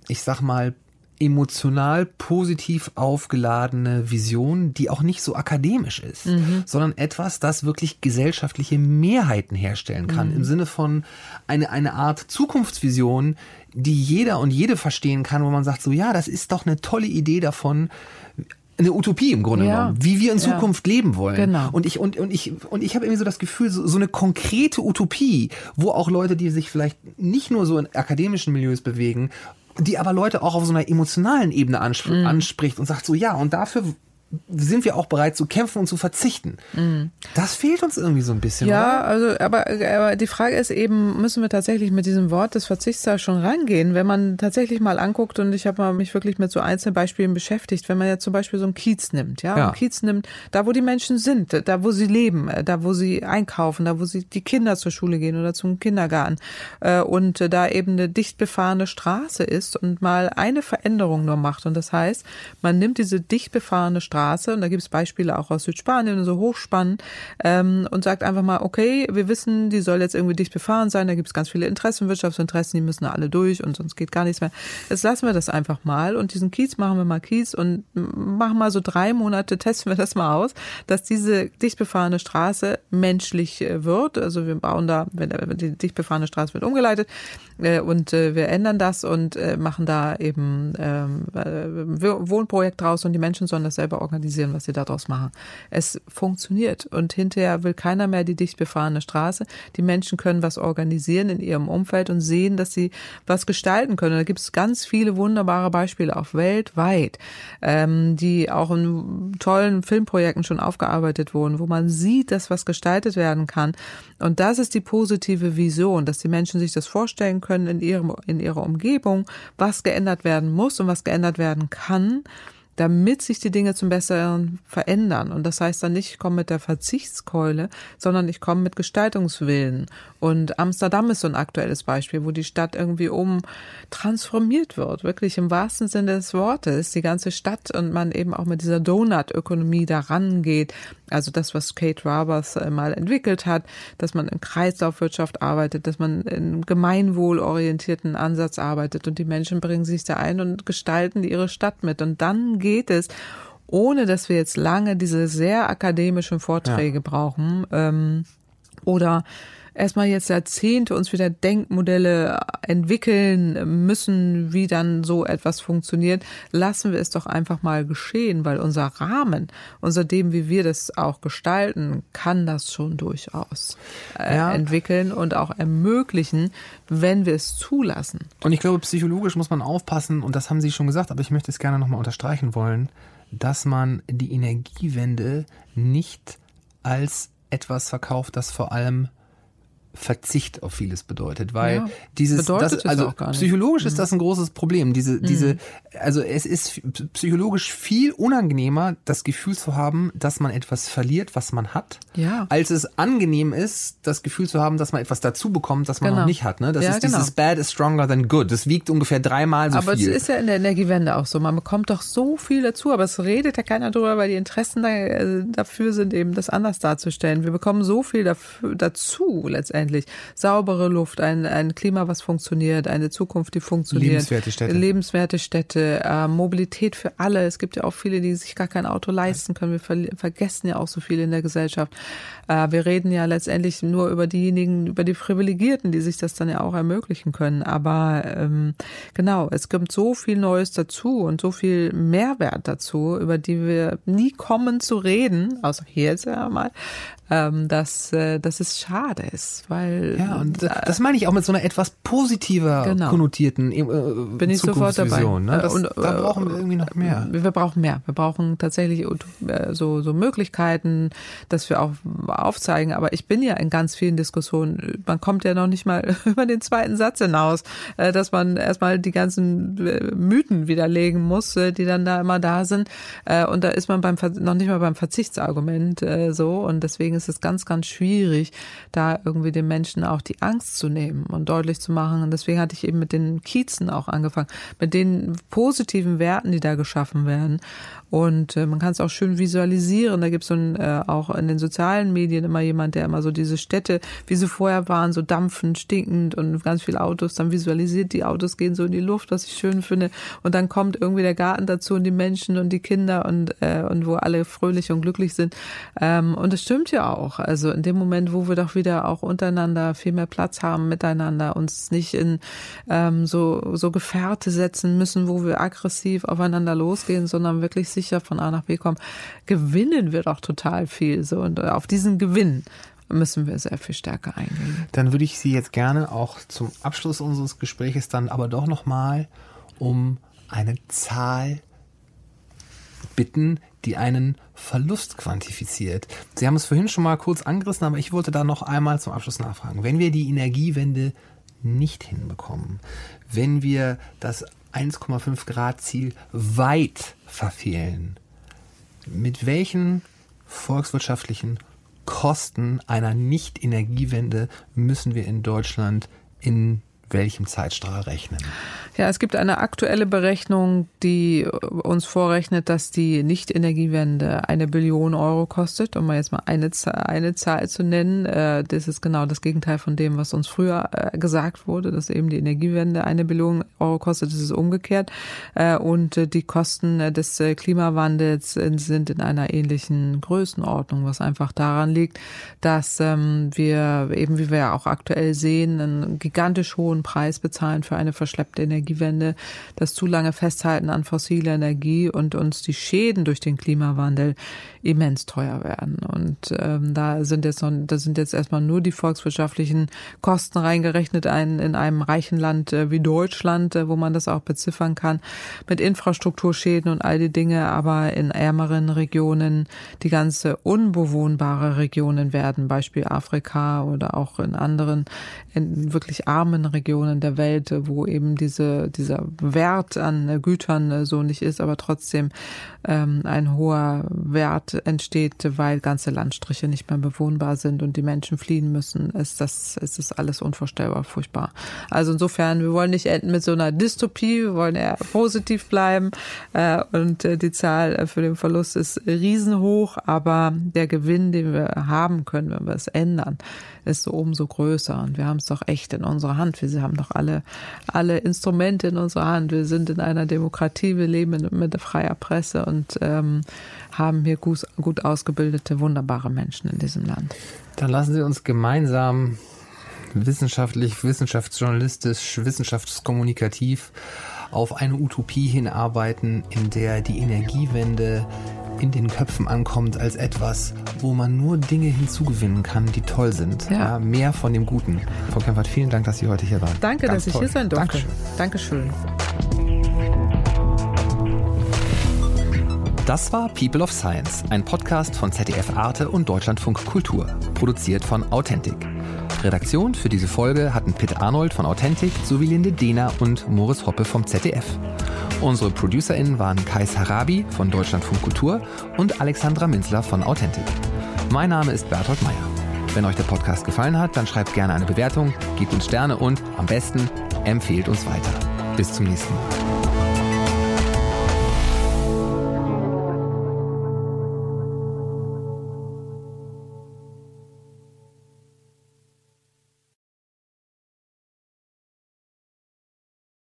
ich sag mal, emotional positiv aufgeladene Vision, die auch nicht so akademisch ist, mhm. sondern etwas, das wirklich gesellschaftliche Mehrheiten herstellen kann, mhm. im Sinne von eine, eine Art Zukunftsvision, die jeder und jede verstehen kann, wo man sagt, so ja, das ist doch eine tolle Idee davon, eine Utopie im Grunde ja. genommen, wie wir in Zukunft ja. leben wollen. Genau. Und ich und und ich und ich habe irgendwie so das Gefühl, so, so eine konkrete Utopie, wo auch Leute, die sich vielleicht nicht nur so in akademischen Milieus bewegen, die aber Leute auch auf so einer emotionalen Ebene ansp mhm. anspricht und sagt so, ja, und dafür sind wir auch bereit zu kämpfen und zu verzichten. Mhm. Das fehlt uns irgendwie so ein bisschen. Ja, oder? also aber, aber die Frage ist eben, müssen wir tatsächlich mit diesem Wort des Verzichts da schon rangehen? Wenn man tatsächlich mal anguckt und ich habe mich wirklich mit so einzelnen Beispielen beschäftigt, wenn man jetzt zum Beispiel so einen Kiez nimmt, ja, ja. einen Kiez nimmt, da wo die Menschen sind, da wo sie leben, da wo sie einkaufen, da wo sie die Kinder zur Schule gehen oder zum Kindergarten äh, und da eben eine dicht befahrene Straße ist und mal eine Veränderung nur macht und das heißt, man nimmt diese dicht befahrene Straße Straße, und da gibt es Beispiele auch aus Südspanien, so Hochspannen, ähm, und sagt einfach mal, okay, wir wissen, die soll jetzt irgendwie dicht befahren sein, da gibt es ganz viele Interessen, Wirtschaftsinteressen, die müssen alle durch und sonst geht gar nichts mehr. Jetzt lassen wir das einfach mal und diesen Kiez machen wir mal Kiez und machen mal so drei Monate, testen wir das mal aus, dass diese dicht befahrene Straße menschlich äh, wird. Also wir bauen da, wenn die dicht befahrene Straße wird umgeleitet äh, und äh, wir ändern das und machen da eben ähm, Wohnprojekt draus und die Menschen sollen das selber organisieren organisieren, was sie daraus machen. Es funktioniert und hinterher will keiner mehr die dicht befahrene Straße. Die Menschen können was organisieren in ihrem Umfeld und sehen, dass sie was gestalten können. da gibt es ganz viele wunderbare Beispiele auch weltweit, ähm, die auch in tollen Filmprojekten schon aufgearbeitet wurden, wo man sieht, dass was gestaltet werden kann. Und das ist die positive Vision, dass die Menschen sich das vorstellen können in ihrem, in ihrer Umgebung, was geändert werden muss und was geändert werden kann damit sich die Dinge zum Besseren verändern. Und das heißt dann nicht, ich komme mit der Verzichtskeule, sondern ich komme mit Gestaltungswillen. Und Amsterdam ist so ein aktuelles Beispiel, wo die Stadt irgendwie um transformiert wird, wirklich im wahrsten Sinne des Wortes, die ganze Stadt und man eben auch mit dieser Donut-Ökonomie daran geht. Also das, was Kate Roberts äh, mal entwickelt hat, dass man in Kreislaufwirtschaft arbeitet, dass man in gemeinwohlorientierten Ansatz arbeitet und die Menschen bringen sich da ein und gestalten ihre Stadt mit. Und dann geht es ohne dass wir jetzt lange diese sehr akademischen Vorträge ja. brauchen ähm, oder erstmal jetzt Jahrzehnte uns wieder Denkmodelle entwickeln müssen, wie dann so etwas funktioniert, lassen wir es doch einfach mal geschehen, weil unser Rahmen, unser dem, wie wir das auch gestalten, kann das schon durchaus äh, ja. entwickeln und auch ermöglichen, wenn wir es zulassen. Und ich glaube, psychologisch muss man aufpassen, und das haben Sie schon gesagt, aber ich möchte es gerne nochmal unterstreichen wollen, dass man die Energiewende nicht als etwas verkauft, das vor allem Verzicht auf vieles bedeutet, weil ja, dieses, das, also psychologisch ist mhm. das ein großes Problem. Diese, mhm. diese, also es ist psychologisch viel unangenehmer, das Gefühl zu haben, dass man etwas verliert, was man hat, ja. als es angenehm ist, das Gefühl zu haben, dass man etwas dazu bekommt, das man genau. noch nicht hat. Ne? Das ja, ist genau. dieses Bad is stronger than good. Das wiegt ungefähr dreimal so aber viel. Aber es ist ja in der Energiewende auch so. Man bekommt doch so viel dazu, aber es redet ja keiner drüber, weil die Interessen da, äh, dafür sind, eben das anders darzustellen. Wir bekommen so viel dafür, dazu letztendlich letztendlich. Saubere Luft, ein, ein Klima, was funktioniert, eine Zukunft, die funktioniert. Lebenswerte Städte. Lebenswerte Städte, äh, Mobilität für alle. Es gibt ja auch viele, die sich gar kein Auto leisten können. Wir ver vergessen ja auch so viel in der Gesellschaft. Äh, wir reden ja letztendlich nur über diejenigen, über die Privilegierten, die sich das dann ja auch ermöglichen können. Aber ähm, genau, es kommt so viel Neues dazu und so viel Mehrwert dazu, über die wir nie kommen zu reden, außer hier jetzt ja mal, ähm, dass, äh, dass es schade ist, weil ja und das meine ich auch mit so einer etwas positiver genau. konnotierten äh, bin ich sofort dabei. Ne? Das, und, da äh, brauchen wir irgendwie noch mehr. Wir brauchen mehr. Wir brauchen tatsächlich äh, so so Möglichkeiten, dass wir auch aufzeigen. Aber ich bin ja in ganz vielen Diskussionen. Man kommt ja noch nicht mal über den zweiten Satz hinaus, äh, dass man erstmal die ganzen Mythen widerlegen muss, die dann da immer da sind. Und da ist man beim noch nicht mal beim Verzichtsargument so und deswegen ist es ganz, ganz schwierig, da irgendwie den Menschen auch die Angst zu nehmen und deutlich zu machen. Und deswegen hatte ich eben mit den Kiezen auch angefangen, mit den positiven Werten, die da geschaffen werden. Und äh, man kann es auch schön visualisieren. Da gibt es so äh, auch in den sozialen Medien immer jemand, der immer so diese Städte, wie sie vorher waren, so dampfend, stinkend und ganz viele Autos, dann visualisiert, die Autos gehen so in die Luft, was ich schön finde. Und dann kommt irgendwie der Garten dazu und die Menschen und die Kinder und, äh, und wo alle fröhlich und glücklich sind. Ähm, und es stimmt ja auch. Also in dem Moment, wo wir doch wieder auch untereinander viel mehr Platz haben miteinander, uns nicht in ähm, so, so Gefährte setzen müssen, wo wir aggressiv aufeinander losgehen, sondern wirklich sicher von A nach B kommen, gewinnen wir doch total viel. So und auf diesen Gewinn müssen wir sehr viel stärker eingehen. Dann würde ich Sie jetzt gerne auch zum Abschluss unseres Gespräches dann aber doch nochmal um eine Zahl bitten, die einen Verlust quantifiziert. Sie haben es vorhin schon mal kurz angerissen, aber ich wollte da noch einmal zum Abschluss nachfragen. Wenn wir die Energiewende nicht hinbekommen, wenn wir das 1,5 Grad Ziel weit verfehlen. Mit welchen volkswirtschaftlichen Kosten einer Nicht-Energiewende müssen wir in Deutschland in welchem Zeitstrahl rechnen? Ja, es gibt eine aktuelle Berechnung, die uns vorrechnet, dass die Nicht-Energiewende eine Billion Euro kostet, um mal jetzt mal eine, eine Zahl zu nennen. Äh, das ist genau das Gegenteil von dem, was uns früher äh, gesagt wurde, dass eben die Energiewende eine Billion Euro kostet. Das ist umgekehrt. Äh, und die Kosten des Klimawandels sind in einer ähnlichen Größenordnung, was einfach daran liegt, dass ähm, wir eben, wie wir ja auch aktuell sehen, einen gigantisch hohen hohen Preis bezahlen für eine verschleppte Energiewende, das zu lange Festhalten an fossiler Energie und uns die Schäden durch den Klimawandel immens teuer werden. Und ähm, da sind jetzt noch, da sind jetzt erstmal nur die volkswirtschaftlichen Kosten reingerechnet, ein, in einem reichen Land äh, wie Deutschland, äh, wo man das auch beziffern kann, mit Infrastrukturschäden und all die Dinge, aber in ärmeren Regionen, die ganze unbewohnbare Regionen werden, Beispiel Afrika oder auch in anderen, in wirklich armen Regionen der Welt, wo eben diese, dieser Wert an Gütern äh, so nicht ist, aber trotzdem ähm, ein hoher Wert entsteht, weil ganze Landstriche nicht mehr bewohnbar sind und die Menschen fliehen müssen, ist das, ist das alles unvorstellbar furchtbar. Also insofern, wir wollen nicht enden mit so einer Dystopie, wir wollen eher positiv bleiben äh, und äh, die Zahl für den Verlust ist riesenhoch, aber der Gewinn, den wir haben können, wenn wir es ändern, ist so umso größer und wir haben es doch echt in unserer Hand. Wir haben doch alle, alle Instrumente in unserer Hand. Wir sind in einer Demokratie, wir leben mit freier Presse und ähm, haben hier gut, gut ausgebildete, wunderbare Menschen in diesem Land. Dann lassen Sie uns gemeinsam wissenschaftlich, wissenschaftsjournalistisch, wissenschaftskommunikativ auf eine Utopie hinarbeiten, in der die Energiewende in den Köpfen ankommt als etwas, wo man nur Dinge hinzugewinnen kann, die toll sind. Ja. ja mehr von dem Guten. Frau Kempfert, vielen Dank, dass Sie heute hier waren. Danke, Ganz dass toll. ich hier sein durfte. Dankeschön. Dankeschön. Das war People of Science, ein Podcast von ZDF Arte und Deutschlandfunk Kultur, produziert von Authentic. Redaktion für diese Folge hatten Pitt Arnold von Authentic sowie Linde Dehner und Moritz Hoppe vom ZDF. Unsere ProducerInnen waren Kais Harabi von Deutschlandfunk Kultur und Alexandra Minzler von Authentic. Mein Name ist Berthold Meyer. Wenn euch der Podcast gefallen hat, dann schreibt gerne eine Bewertung, gebt uns Sterne und am besten empfehlt uns weiter. Bis zum nächsten Mal.